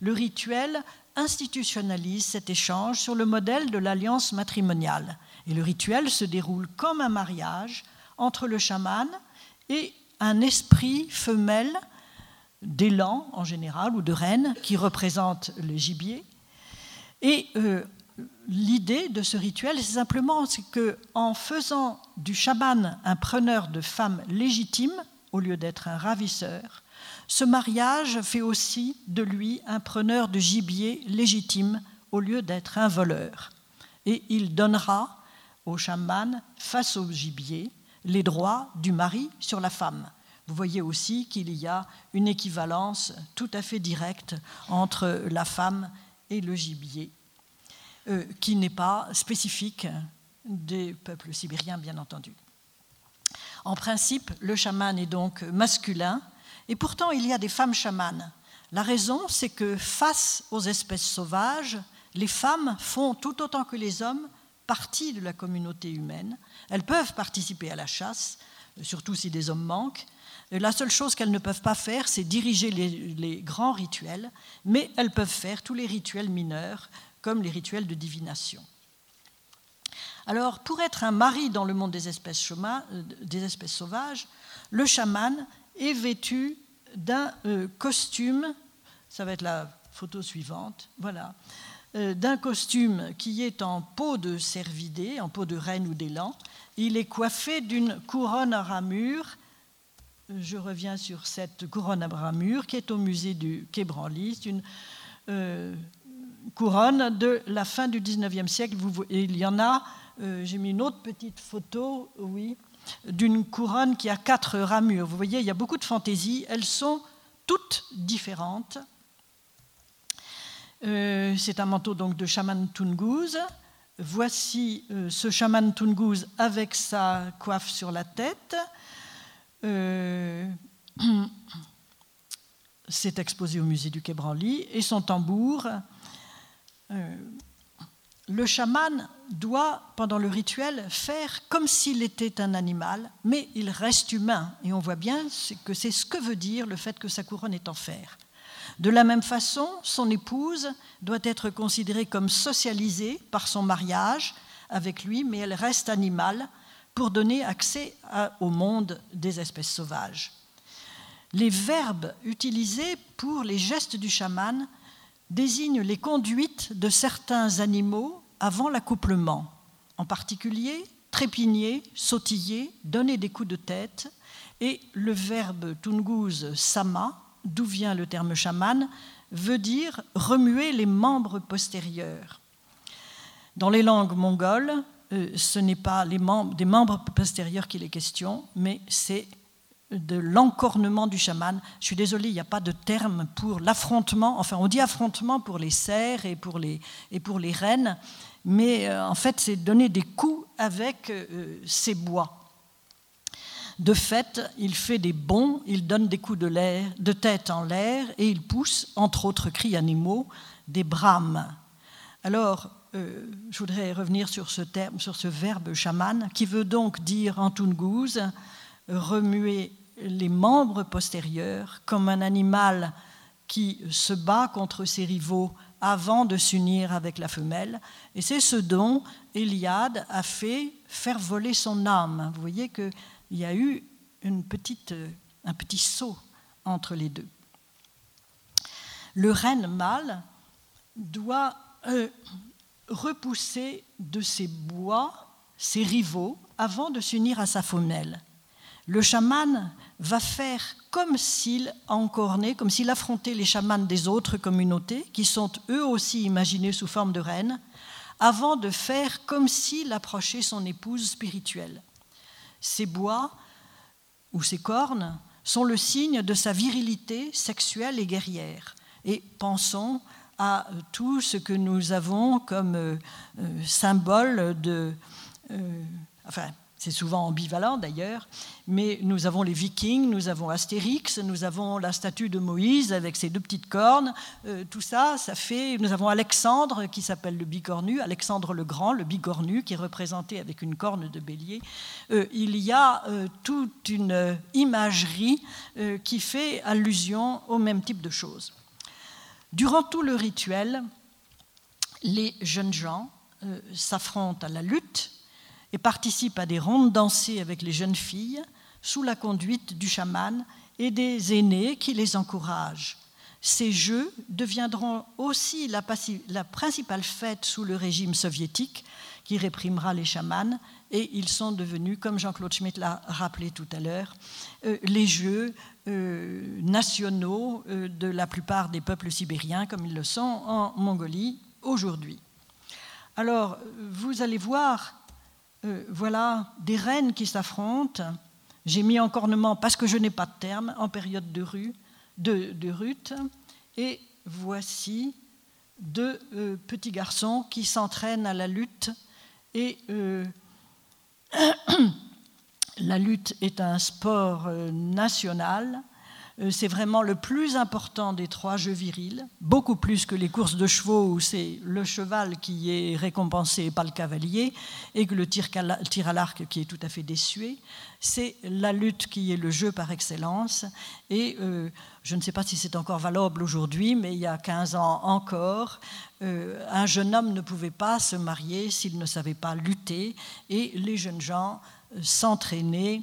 Le rituel institutionnalise cet échange sur le modèle de l'alliance matrimoniale. Et le rituel se déroule comme un mariage entre le chaman et un esprit femelle d'élan en général ou de reine qui représente le gibier. Et euh, l'idée de ce rituel, c'est simplement que en faisant du chaman un preneur de femmes légitimes au lieu d'être un ravisseur, ce mariage fait aussi de lui un preneur de gibier légitime au lieu d'être un voleur. Et il donnera au chaman, face au gibier, les droits du mari sur la femme. Vous voyez aussi qu'il y a une équivalence tout à fait directe entre la femme et le gibier, euh, qui n'est pas spécifique des peuples sibériens, bien entendu. En principe, le chaman est donc masculin, et pourtant il y a des femmes chamanes. La raison, c'est que face aux espèces sauvages, les femmes font tout autant que les hommes partie de la communauté humaine. Elles peuvent participer à la chasse, surtout si des hommes manquent. La seule chose qu'elles ne peuvent pas faire, c'est diriger les, grands rituels, mais elles peuvent faire tous les rituels mineurs, comme les rituels de divination. Alors, pour être un mari dans le monde des espèces, euh, des espèces sauvages, le chaman est vêtu d'un euh, costume, ça va être la photo suivante, voilà, euh, d'un costume qui est en peau de cervidé, en peau de reine ou d'élan. Il est coiffé d'une couronne à ramure. Je reviens sur cette couronne à ramure qui est au musée du Quai Branly. C'est une couronne de la fin du 19e siècle. il y en a euh, j'ai mis une autre petite photo, oui, d'une couronne qui a quatre ramures. Vous voyez, il y a beaucoup de fantaisie. Elles sont toutes différentes. Euh, c'est un manteau donc de chaman Tungouz. Voici euh, ce chaman Tungouz avec sa coiffe sur la tête. c'est exposé au musée du Quai Branly et son tambour le chaman doit, pendant le rituel, faire comme s'il était un animal, mais il reste humain. Et on voit bien que c'est ce que veut dire le fait que sa couronne est en fer. De la même façon, son épouse doit être considérée comme socialisée par son mariage avec lui, mais elle reste animale pour donner accès au monde des espèces sauvages. Les verbes utilisés pour les gestes du chaman désigne les conduites de certains animaux avant l'accouplement, en particulier trépigner, sautiller, donner des coups de tête, et le verbe tungouz sama, d'où vient le terme chaman, veut dire remuer les membres postérieurs. Dans les langues mongoles, euh, ce n'est pas les membres, des membres postérieurs qu'il est question, mais c'est de l'encornement du chaman. Je suis désolée, il n'y a pas de terme pour l'affrontement. Enfin, on dit affrontement pour les cerfs et pour les, et pour les rennes, mais euh, en fait, c'est donner des coups avec euh, ces bois. De fait, il fait des bonds, il donne des coups de, de tête en l'air et il pousse, entre autres cris animaux, des brames. Alors, euh, je voudrais revenir sur ce terme, sur ce verbe chaman, qui veut donc dire en tungouz remuer les membres postérieurs comme un animal qui se bat contre ses rivaux avant de s'unir avec la femelle. Et c'est ce dont Eliade a fait faire voler son âme. Vous voyez qu'il y a eu petite, un petit saut entre les deux. Le renne mâle doit euh, repousser de ses bois ses rivaux avant de s'unir à sa femelle. Le chaman va faire comme s'il encornait, comme s'il affrontait les chamans des autres communautés, qui sont eux aussi imaginés sous forme de reines, avant de faire comme s'il approchait son épouse spirituelle. Ses bois ou ses cornes sont le signe de sa virilité sexuelle et guerrière. Et pensons à tout ce que nous avons comme euh, euh, symbole de... Euh, enfin, c'est souvent ambivalent d'ailleurs, mais nous avons les Vikings, nous avons Astérix, nous avons la statue de Moïse avec ses deux petites cornes. Euh, tout ça, ça fait. Nous avons Alexandre qui s'appelle le bicornu, Alexandre le Grand, le bicornu, qui est représenté avec une corne de bélier. Euh, il y a euh, toute une imagerie qui fait allusion au même type de choses. Durant tout le rituel, les jeunes gens s'affrontent à la lutte et participe à des rondes dansées avec les jeunes filles sous la conduite du chaman et des aînés qui les encouragent. Ces jeux deviendront aussi la, principale fête sous le régime soviétique qui réprimera les chamans, et ils sont devenus, comme Jean-Claude Schmitt l'a rappelé tout à l'heure, euh, les jeux euh, nationaux euh, de la plupart des peuples sibériens, comme ils le sont en Mongolie aujourd'hui. Alors, vous allez voir, voilà des reines qui s'affrontent. J'ai mis en cornement, parce que je n'ai pas de terme, en période de, rut, et voici deux petits garçons qui s'entraînent à la lutte et la lutte est un sport euh, national. Euh, c'est vraiment le plus important des trois jeux virils, beaucoup plus que les courses de chevaux où c'est le cheval qui est récompensé, pas le cavalier, et que le tir à l'arc qui est tout à fait désuet. C'est la lutte qui est le jeu par excellence. Et euh, je ne sais pas si c'est encore valable aujourd'hui, mais il y a 15 ans encore, euh, un jeune homme ne pouvait pas se marier s'il ne savait pas lutter, et les jeunes gens s'entraînaient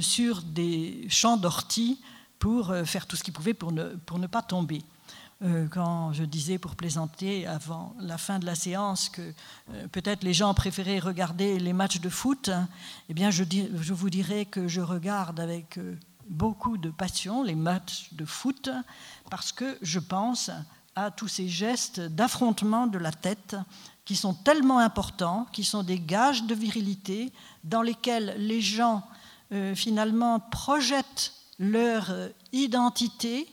sur des champs d'orties pour faire tout ce qu'ils pouvaient pour ne, pour ne pas tomber. Quand je disais pour plaisanter avant la fin de la séance que peut-être les gens préféraient regarder les matchs de foot, eh bien je, vous dirais que je regarde avec beaucoup de passion les matchs de foot parce que je pense à tous ces gestes d'affrontement de la tête qui sont tellement importants, qui sont des gages de virilité dans lesquels les gens euh, finalement projettent leur euh, identité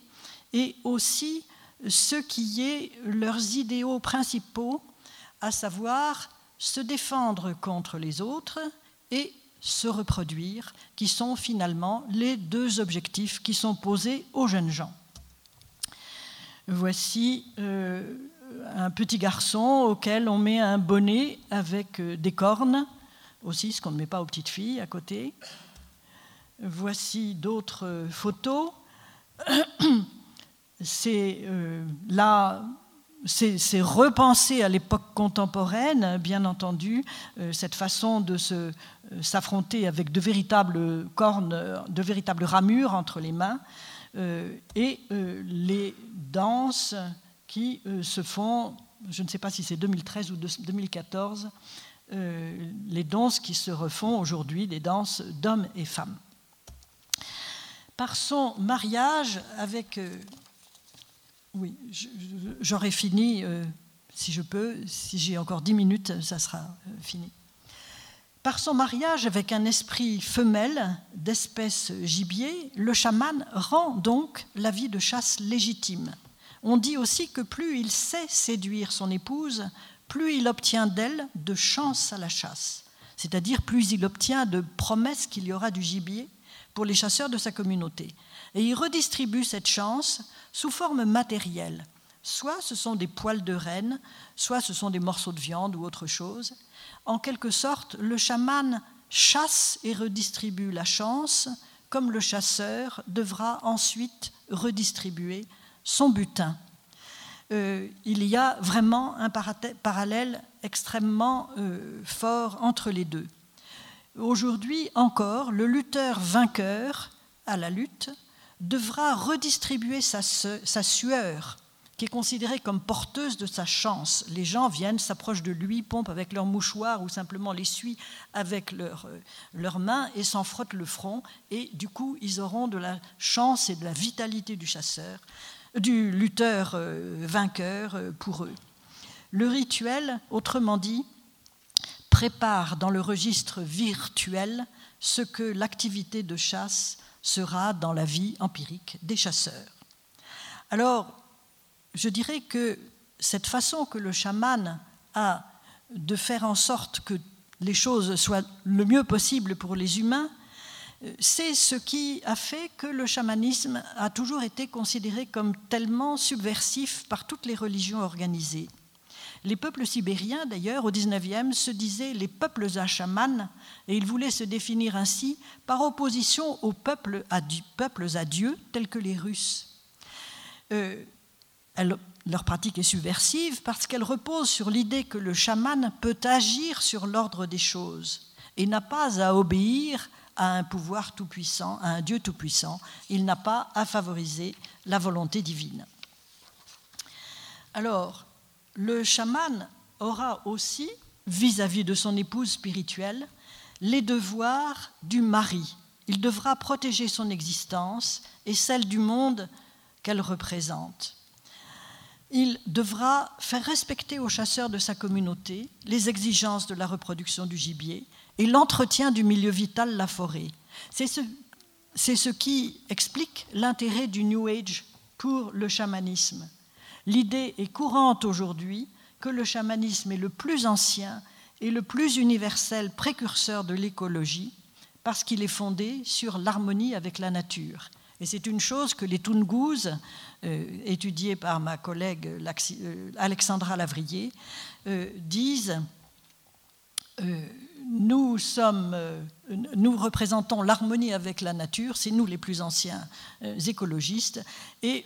et aussi ce qui est leurs idéaux principaux, à savoir se défendre contre les autres et se reproduire, qui sont finalement les deux objectifs qui sont posés aux jeunes gens. Voici euh, un petit garçon auquel on met un bonnet avec euh, des cornes, aussi ce qu'on ne met pas aux petites filles à côté. Voici d'autres photos. C'est euh, là, c'est repensé à l'époque contemporaine, bien entendu, cette façon de s'affronter avec de véritables cornes, de véritables ramures entre les mains. Euh, et euh, les danses qui euh, se font, je ne sais pas si c'est 2013 ou 2014, les danses qui se refont aujourd'hui, des danses d'hommes et femmes. Par son mariage avec... oui, j'aurais fini, si je peux, si j'ai encore dix minutes, ça sera fini. Par son mariage avec un esprit femelle d'espèce gibier, le chaman rend donc la vie de chasse légitime. On dit aussi que plus il sait séduire son épouse, plus il obtient d'elle de chance à la chasse, c'est-à-dire plus il obtient de promesses qu'il y aura du gibier pour les chasseurs de sa communauté. Et il redistribue cette chance sous forme matérielle. Soit ce sont des poils de renne, soit ce sont des morceaux de viande ou autre chose, en quelque sorte, le chaman chasse et redistribue la chance, comme le chasseur devra ensuite redistribuer son butin. Euh, il y a vraiment un parallèle extrêmement euh, fort entre les deux. Aujourd'hui encore, le lutteur vainqueur à la lutte devra redistribuer sa sueur qui est considérée comme porteuse de sa chance. Les gens viennent, s'approchent de lui, pompent avec leur mouchoir ou simplement l'essuient avec leurs euh, leurs mains et s'en frottent le front. Et du coup, ils auront de la chance et de la vitalité du chasseur, du lutteur euh, vainqueur euh, pour eux. Le rituel, autrement dit, prépare dans le registre virtuel ce que l'activité de chasse sera dans la vie empirique des chasseurs. Alors, je dirais que cette façon que le chaman a de faire en sorte que les choses soient le mieux possible pour les humains, c'est ce qui a fait que le chamanisme a toujours été considéré comme tellement subversif par toutes les religions organisées. Les peuples sibériens, d'ailleurs, au XIXe, se disaient les peuples à chamans, et ils voulaient se définir ainsi par opposition aux peuples à, peuples à Dieu, tels que les Russes. Euh, leur pratique est subversive parce qu'elle repose sur l'idée que le chaman peut agir sur l'ordre des choses et n'a pas à obéir à un pouvoir tout-puissant, à un Dieu tout-puissant. Il n'a pas à favoriser la volonté divine. Alors, le chaman aura aussi vis-à-vis de son épouse spirituelle, les devoirs du mari. Il devra protéger son existence et celle du monde qu'elle représente. Il devra faire respecter aux chasseurs de sa communauté les exigences de la reproduction du gibier et l'entretien du milieu vital, la forêt. C'est ce, qui explique l'intérêt du New Age pour le chamanisme. L'idée est courante aujourd'hui que le chamanisme est le plus ancien et le plus universel précurseur de l'écologie parce qu'il est fondé sur l'harmonie avec la nature. Et c'est une chose que les Tungus, euh, étudiés par ma collègue euh, Alexandra Lavrier, euh, disent nous, sommes, nous représentons l'harmonie avec la nature, c'est nous les plus anciens écologistes, et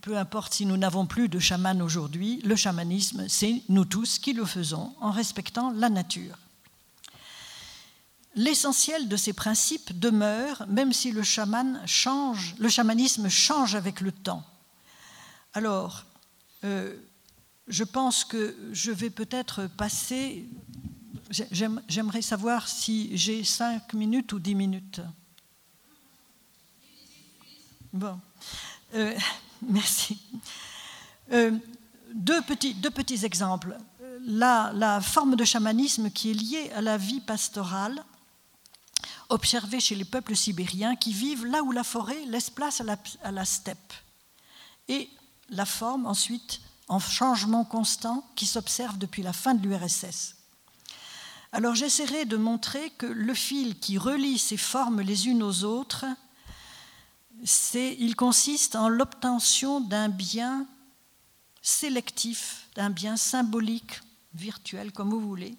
peu importe si nous n'avons plus de chaman aujourd'hui, le chamanisme, c'est nous tous qui le faisons en respectant la nature. L'essentiel de ces principes demeure, même si le, chaman change, le chamanisme change avec le temps. Alors, euh, je pense que je vais peut-être passer. J'aimerais savoir si j'ai cinq minutes ou dix minutes. Bon, euh, merci. Euh, deux, petits, exemples. La, forme de chamanisme qui est liée à la vie pastorale observé chez les peuples sibériens qui vivent là où la forêt laisse place à la, steppe. Et la forme ensuite en changement constant qui s'observe depuis la fin de l'URSS. Alors j'essaierai de montrer que le fil qui relie ces formes les unes aux autres, il consiste en l'obtention d'un bien sélectif, d'un bien symbolique, virtuel, comme vous voulez,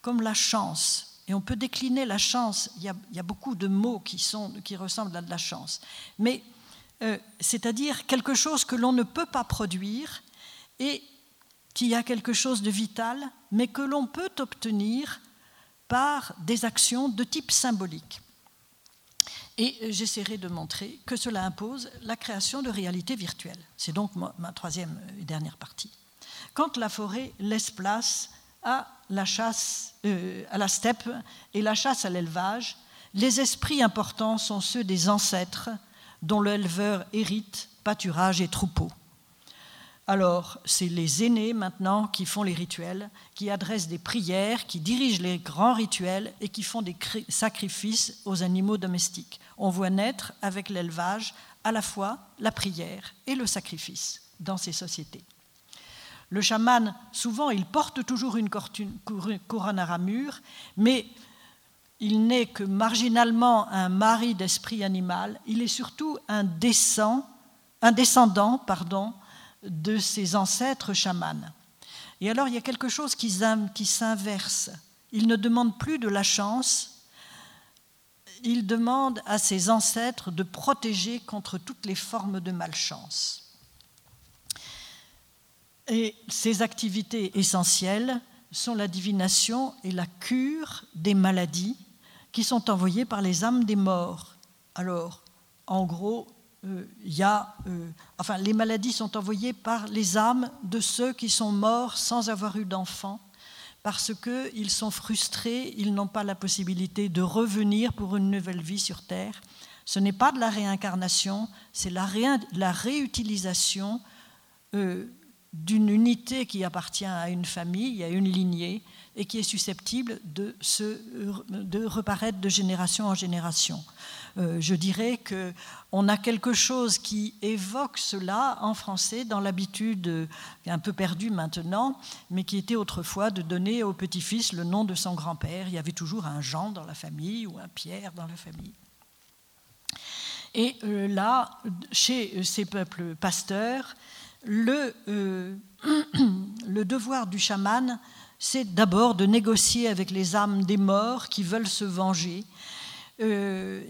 comme la chance, et on peut décliner la chance. Il y a, beaucoup de mots qui, sont, qui ressemblent à de la chance. Mais euh, c'est-à-dire quelque chose que l'on ne peut pas produire et qui a quelque chose de vital, mais que l'on peut obtenir par des actions de type symbolique. Et j'essaierai de montrer que cela impose la création de réalités virtuelles. C'est donc ma troisième et dernière partie. Quand la forêt laisse place à la chasse euh, à la steppe et la chasse à l'élevage, les esprits importants sont ceux des ancêtres dont l'éleveur hérite pâturage et troupeau. Alors, c'est les aînés maintenant qui font les rituels, qui adressent des prières, qui dirigent les grands rituels et qui font des sacrifices aux animaux domestiques. On voit naître avec l'élevage à la fois la prière et le sacrifice dans ces sociétés. Le chaman, souvent, il porte toujours une couronne à ramure, mais il n'est que marginalement un mari d'esprit animal, il est surtout un, un descendant pardon, de ses ancêtres chamans. Et alors il y a quelque chose qui s'inverse. Il ne demande plus de la chance, il demande à ses ancêtres de protéger contre toutes les formes de malchance. Et ces activités essentielles sont la divination et la cure des maladies qui sont envoyées par les âmes des morts. Alors, en gros, y a, euh, enfin, les maladies sont envoyées par les âmes de ceux qui sont morts sans avoir eu d'enfants, parce qu'ils sont frustrés, ils n'ont pas la possibilité de revenir pour une nouvelle vie sur Terre. Ce n'est pas de la réincarnation, c'est la, réutilisation euh, d'une unité qui appartient à une famille, à une lignée, et qui est susceptible de reparaître de génération en génération. Euh, je dirais qu'on a quelque chose qui évoque cela en français dans l'habitude, un peu perdue maintenant, mais qui était autrefois de donner au petit-fils le nom de son grand-père. Il y avait toujours un Jean dans la famille ou un Pierre dans la famille. Et euh, là, chez ces peuples pasteurs, le, euh, devoir du chaman, c'est d'abord de négocier avec les âmes des morts qui veulent se venger. Euh,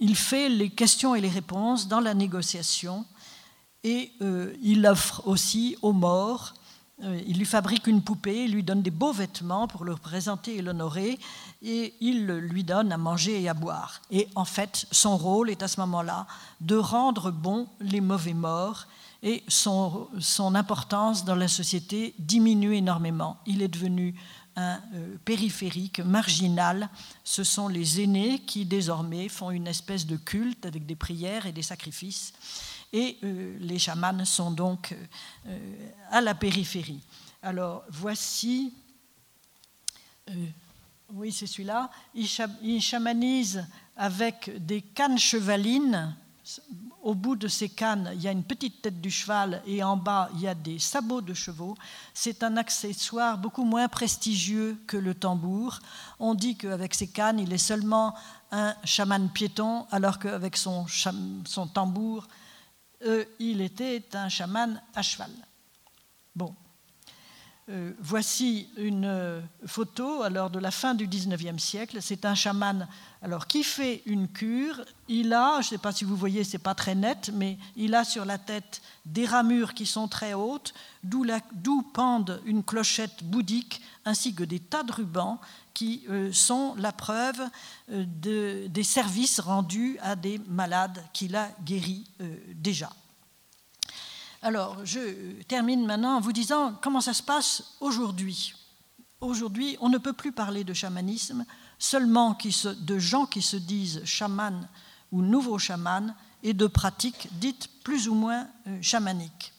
il fait les questions et les réponses dans la négociation et euh, il offre aussi aux morts, il lui fabrique une poupée, il lui donne des beaux vêtements pour le présenter et l'honorer et il lui donne à manger et à boire. Et en fait, son rôle est à ce moment-là de rendre bons les mauvais morts et son, son importance dans la société diminue énormément. Il est devenu un euh, périphérique, marginal. Ce sont les aînés qui désormais font une espèce de culte avec des prières et des sacrifices. Et euh, les chamans sont donc euh, à la périphérie. Alors voici, oui c'est celui-là, ils chamanisent avec des cannes chevalines au bout de ces cannes, il y a une petite tête du cheval et en bas, il y a des sabots de chevaux. C'est un accessoire beaucoup moins prestigieux que le tambour. On dit qu'avec ces cannes, il est seulement un chaman piéton, alors qu'avec son, tambour, euh, il était un chaman à cheval. Bon. Euh, voici une euh, photo alors de la fin du 19e siècle. C'est un chaman alors qui fait une cure. Il a, je ne sais pas si vous voyez, c'est pas très net, mais il a sur la tête des ramures qui sont très hautes, d'où pendent une clochette bouddhique ainsi que des tas de rubans qui euh, sont la preuve des services rendus à des malades qu'il a guéris déjà. Alors, je termine maintenant en vous disant comment ça se passe aujourd'hui. Aujourd'hui, on ne peut plus parler de chamanisme seulement de gens qui se disent chamans ou nouveaux chamans et de pratiques dites plus ou moins euh, chamaniques.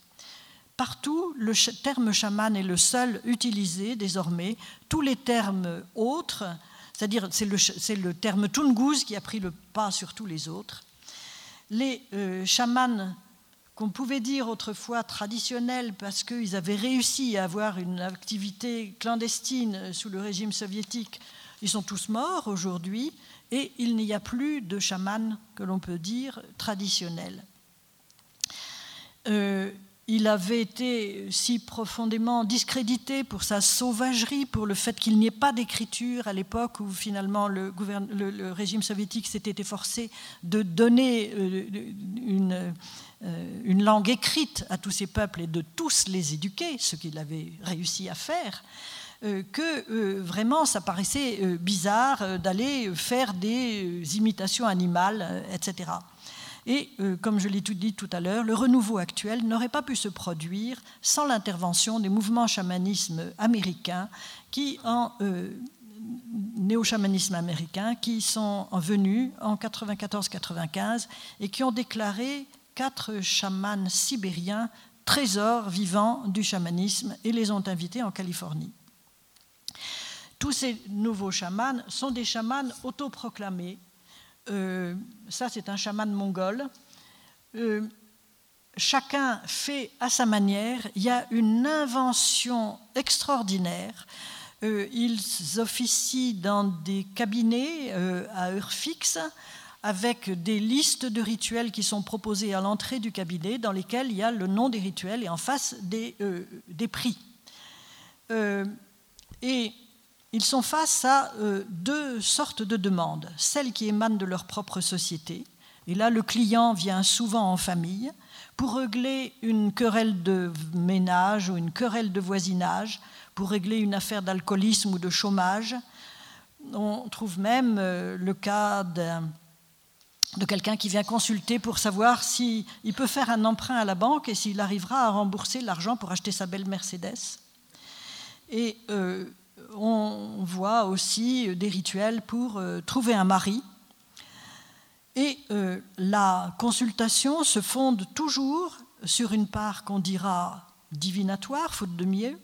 Partout, le terme chaman est le seul utilisé désormais. Tous les termes autres, c'est-à-dire c'est le, terme Tungus qui a pris le pas sur tous les autres. Les euh, qu'on pouvait dire autrefois traditionnels parce qu'ils avaient réussi à avoir une activité clandestine sous le régime soviétique, ils sont tous morts aujourd'hui et il n'y a plus de chaman que l'on peut dire traditionnel. Euh, il avait été si profondément discrédité pour sa sauvagerie, pour le fait qu'il n'y ait pas d'écriture à l'époque où finalement le, régime soviétique s'était efforcé de donner euh, une euh, une langue écrite à tous ces peuples et de tous les éduquer, ce qu'il avait réussi à faire, euh, que vraiment ça paraissait bizarre d'aller faire des imitations animales, etc. Et comme je l'ai dit tout à l'heure, le renouveau actuel n'aurait pas pu se produire sans l'intervention des mouvements chamanisme américains qui en néo-chamanisme américain qui sont venus en 94-95 et qui ont déclaré quatre chamans sibériens, trésors vivants du chamanisme, et les ont invités en Californie. Tous ces nouveaux chamans sont des chamans autoproclamés. Euh, ça, c'est un chaman mongol. Euh, chacun fait à sa manière. Il y a une invention extraordinaire. Euh, ils officient dans des cabinets à heure fixe avec des listes de rituels qui sont proposés à l'entrée du cabinet, dans lesquels il y a le nom des rituels et en face des, des prix. Et ils sont face à euh, deux sortes de demandes, celles qui émanent de leur propre société. Et là, le client vient souvent en famille pour régler une querelle de ménage ou une querelle de voisinage, pour régler une affaire d'alcoolisme ou de chômage. On trouve même le cas de quelqu'un qui vient consulter pour savoir s'il peut faire un emprunt à la banque et s'il arrivera à rembourser l'argent pour acheter sa belle Mercedes. Et euh, on voit aussi des rituels pour euh, trouver un mari. Et euh, la consultation se fonde toujours sur une part qu'on dira divinatoire, faute de mieux,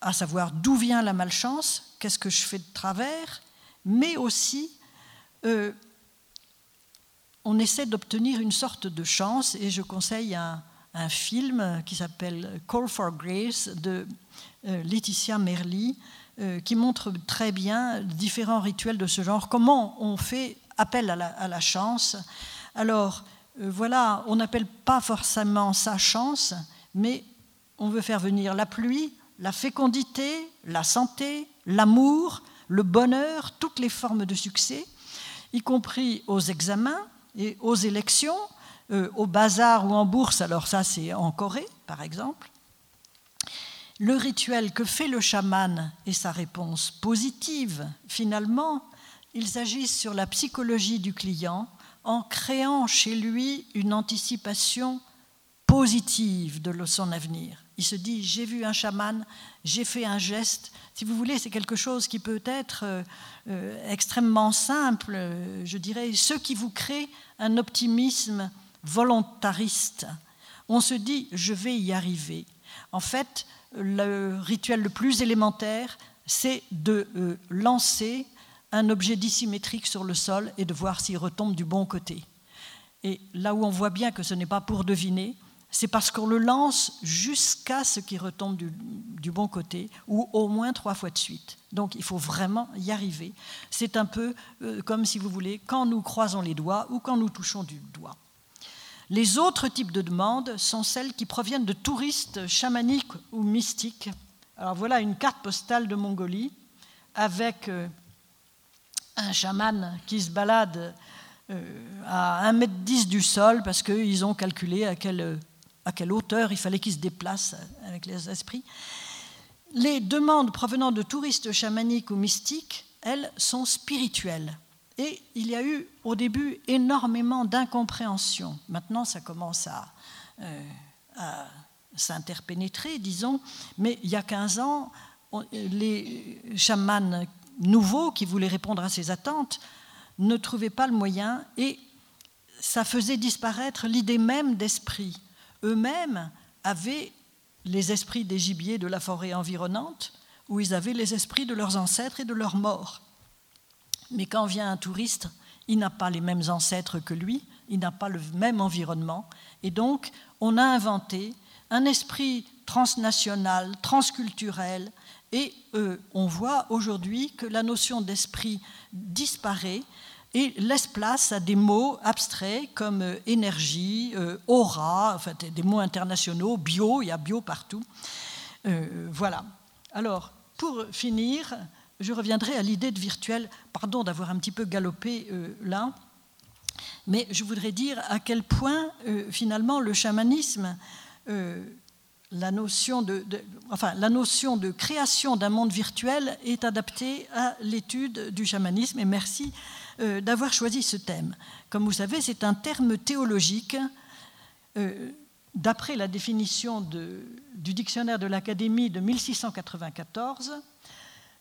à savoir d'où vient la malchance, qu'est-ce que je fais de travers, mais aussi on essaie d'obtenir une sorte de chance et je conseille un, film qui s'appelle Call for Grace de euh, Laetitia Merli euh, qui montre très bien différents rituels de ce genre, comment on fait appel à la, chance? Alors euh, voilà, on n'appelle pas forcément ça chance, mais on veut faire venir la pluie, la fécondité, la santé, l'amour, le bonheur, toutes les formes de succès, y compris aux examens, et aux élections, euh, au bazar ou en bourse, alors ça c'est en Corée par exemple, le rituel que fait le chaman et sa réponse positive, finalement, ils agissent sur la psychologie du client en créant chez lui une anticipation positive de son avenir. Il se dit, j'ai vu un chaman, j'ai fait un geste. Si vous voulez, c'est quelque chose qui peut être euh, euh, extrêmement simple. Je dirais, ce qui vous crée un optimisme volontariste. On se dit, je vais y arriver. En fait, le rituel le plus élémentaire, c'est de euh, lancer un objet dissymétrique sur le sol et de voir s'il retombe du bon côté. Et là où on voit bien que ce n'est pas pour deviner, c'est parce qu'on le lance jusqu'à ce qu'il retombe du, bon côté, ou au moins trois fois de suite. Donc il faut vraiment y arriver. C'est un peu euh, comme, si vous voulez, quand nous croisons les doigts ou quand nous touchons du doigt. Les autres types de demandes sont celles qui proviennent de touristes chamaniques ou mystiques. Alors voilà une carte postale de Mongolie avec euh, un chaman qui se balade euh, à 1m10 du sol parce qu'ils ont calculé à quelle à quelle hauteur il fallait qu'ils se déplacent avec les esprits. Les demandes provenant de touristes chamaniques ou mystiques, elles, sont spirituelles. Et il y a eu au début énormément d'incompréhension. Maintenant, ça commence à, euh, s'interpénétrer, disons, mais il y a 15 ans, les chamans nouveaux qui voulaient répondre à ces attentes ne trouvaient pas le moyen et ça faisait disparaître l'idée même d'esprit eux-mêmes avaient les esprits des gibiers de la forêt environnante, où ils avaient les esprits de leurs ancêtres et de leurs morts. Mais quand vient un touriste, il n'a pas les mêmes ancêtres que lui, il n'a pas le même environnement, et donc on a inventé un esprit transnational, transculturel, et euh, on voit aujourd'hui que la notion d'esprit disparaît et laisse place à des mots abstraits comme euh, énergie, euh, aura, enfin des mots internationaux, bio, il y a bio partout. Voilà. Alors, pour finir, je reviendrai à l'idée de virtuel. Pardon d'avoir un petit peu galopé là, mais je voudrais dire à quel point finalement le chamanisme, la notion de, enfin, la notion de création d'un monde virtuel est adaptée à l'étude du chamanisme. Et merci euh, d'avoir choisi ce thème. Comme vous savez, c'est un terme théologique. Euh, d'après la définition du dictionnaire de l'Académie de 1694,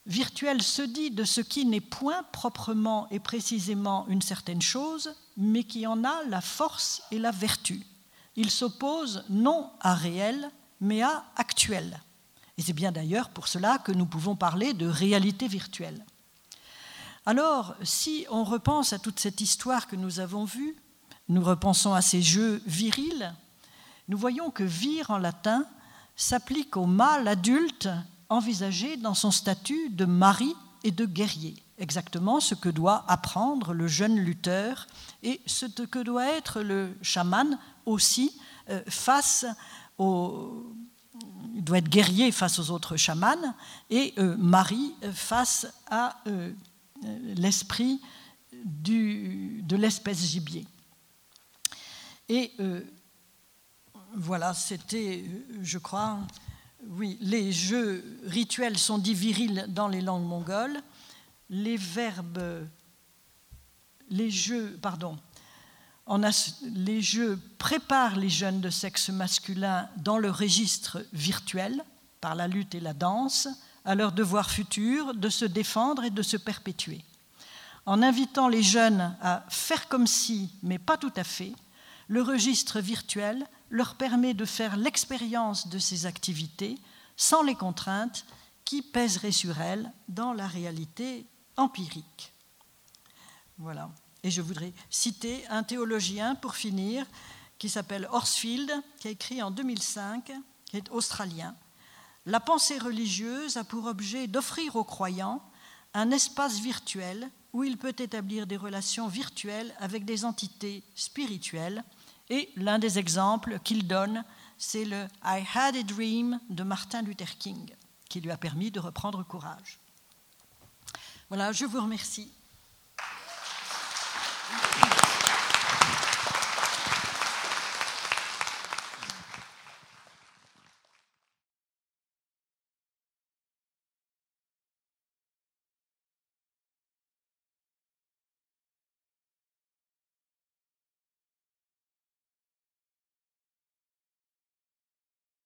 virtuel se dit de ce qui n'est point proprement et précisément une certaine chose, mais qui en a la force et la vertu. Il s'oppose non à réel, mais à actuel. Et c'est bien d'ailleurs pour cela que nous pouvons parler de réalité virtuelle. Alors, si on repense à toute cette histoire que nous avons vue, nous repensons à ces jeux virils, nous voyons que vir en latin s'applique au mâle adulte envisagé dans son statut de mari et de guerrier, exactement ce que doit apprendre le jeune lutteur et ce que doit être le chaman aussi euh, face au, il doit être guerrier face aux autres chamans et euh, mari face à euh, l'esprit de l'espèce gibier. Et voilà, c'était, je crois, oui, les jeux rituels sont dits virils dans les langues mongoles. Les verbes, les jeux, pardon, les jeux préparent les jeunes de sexe masculin dans le registre virtuel par la lutte et la danse à leur devoir futur de se défendre et de se perpétuer. En invitant les jeunes à faire comme si, mais pas tout à fait, le registre virtuel leur permet de faire l'expérience de ces activités sans les contraintes qui pèseraient sur elles dans la réalité empirique. Voilà. Et je voudrais citer un théologien pour finir qui s'appelle Horsfield, qui a écrit en 2005, qui est australien, la pensée religieuse a pour objet d'offrir aux croyants un espace virtuel où il peut établir des relations virtuelles avec des entités spirituelles. Et l'un des exemples qu'il donne, c'est le I had a dream de Martin Luther King, qui lui a permis de reprendre courage. Voilà, je vous remercie.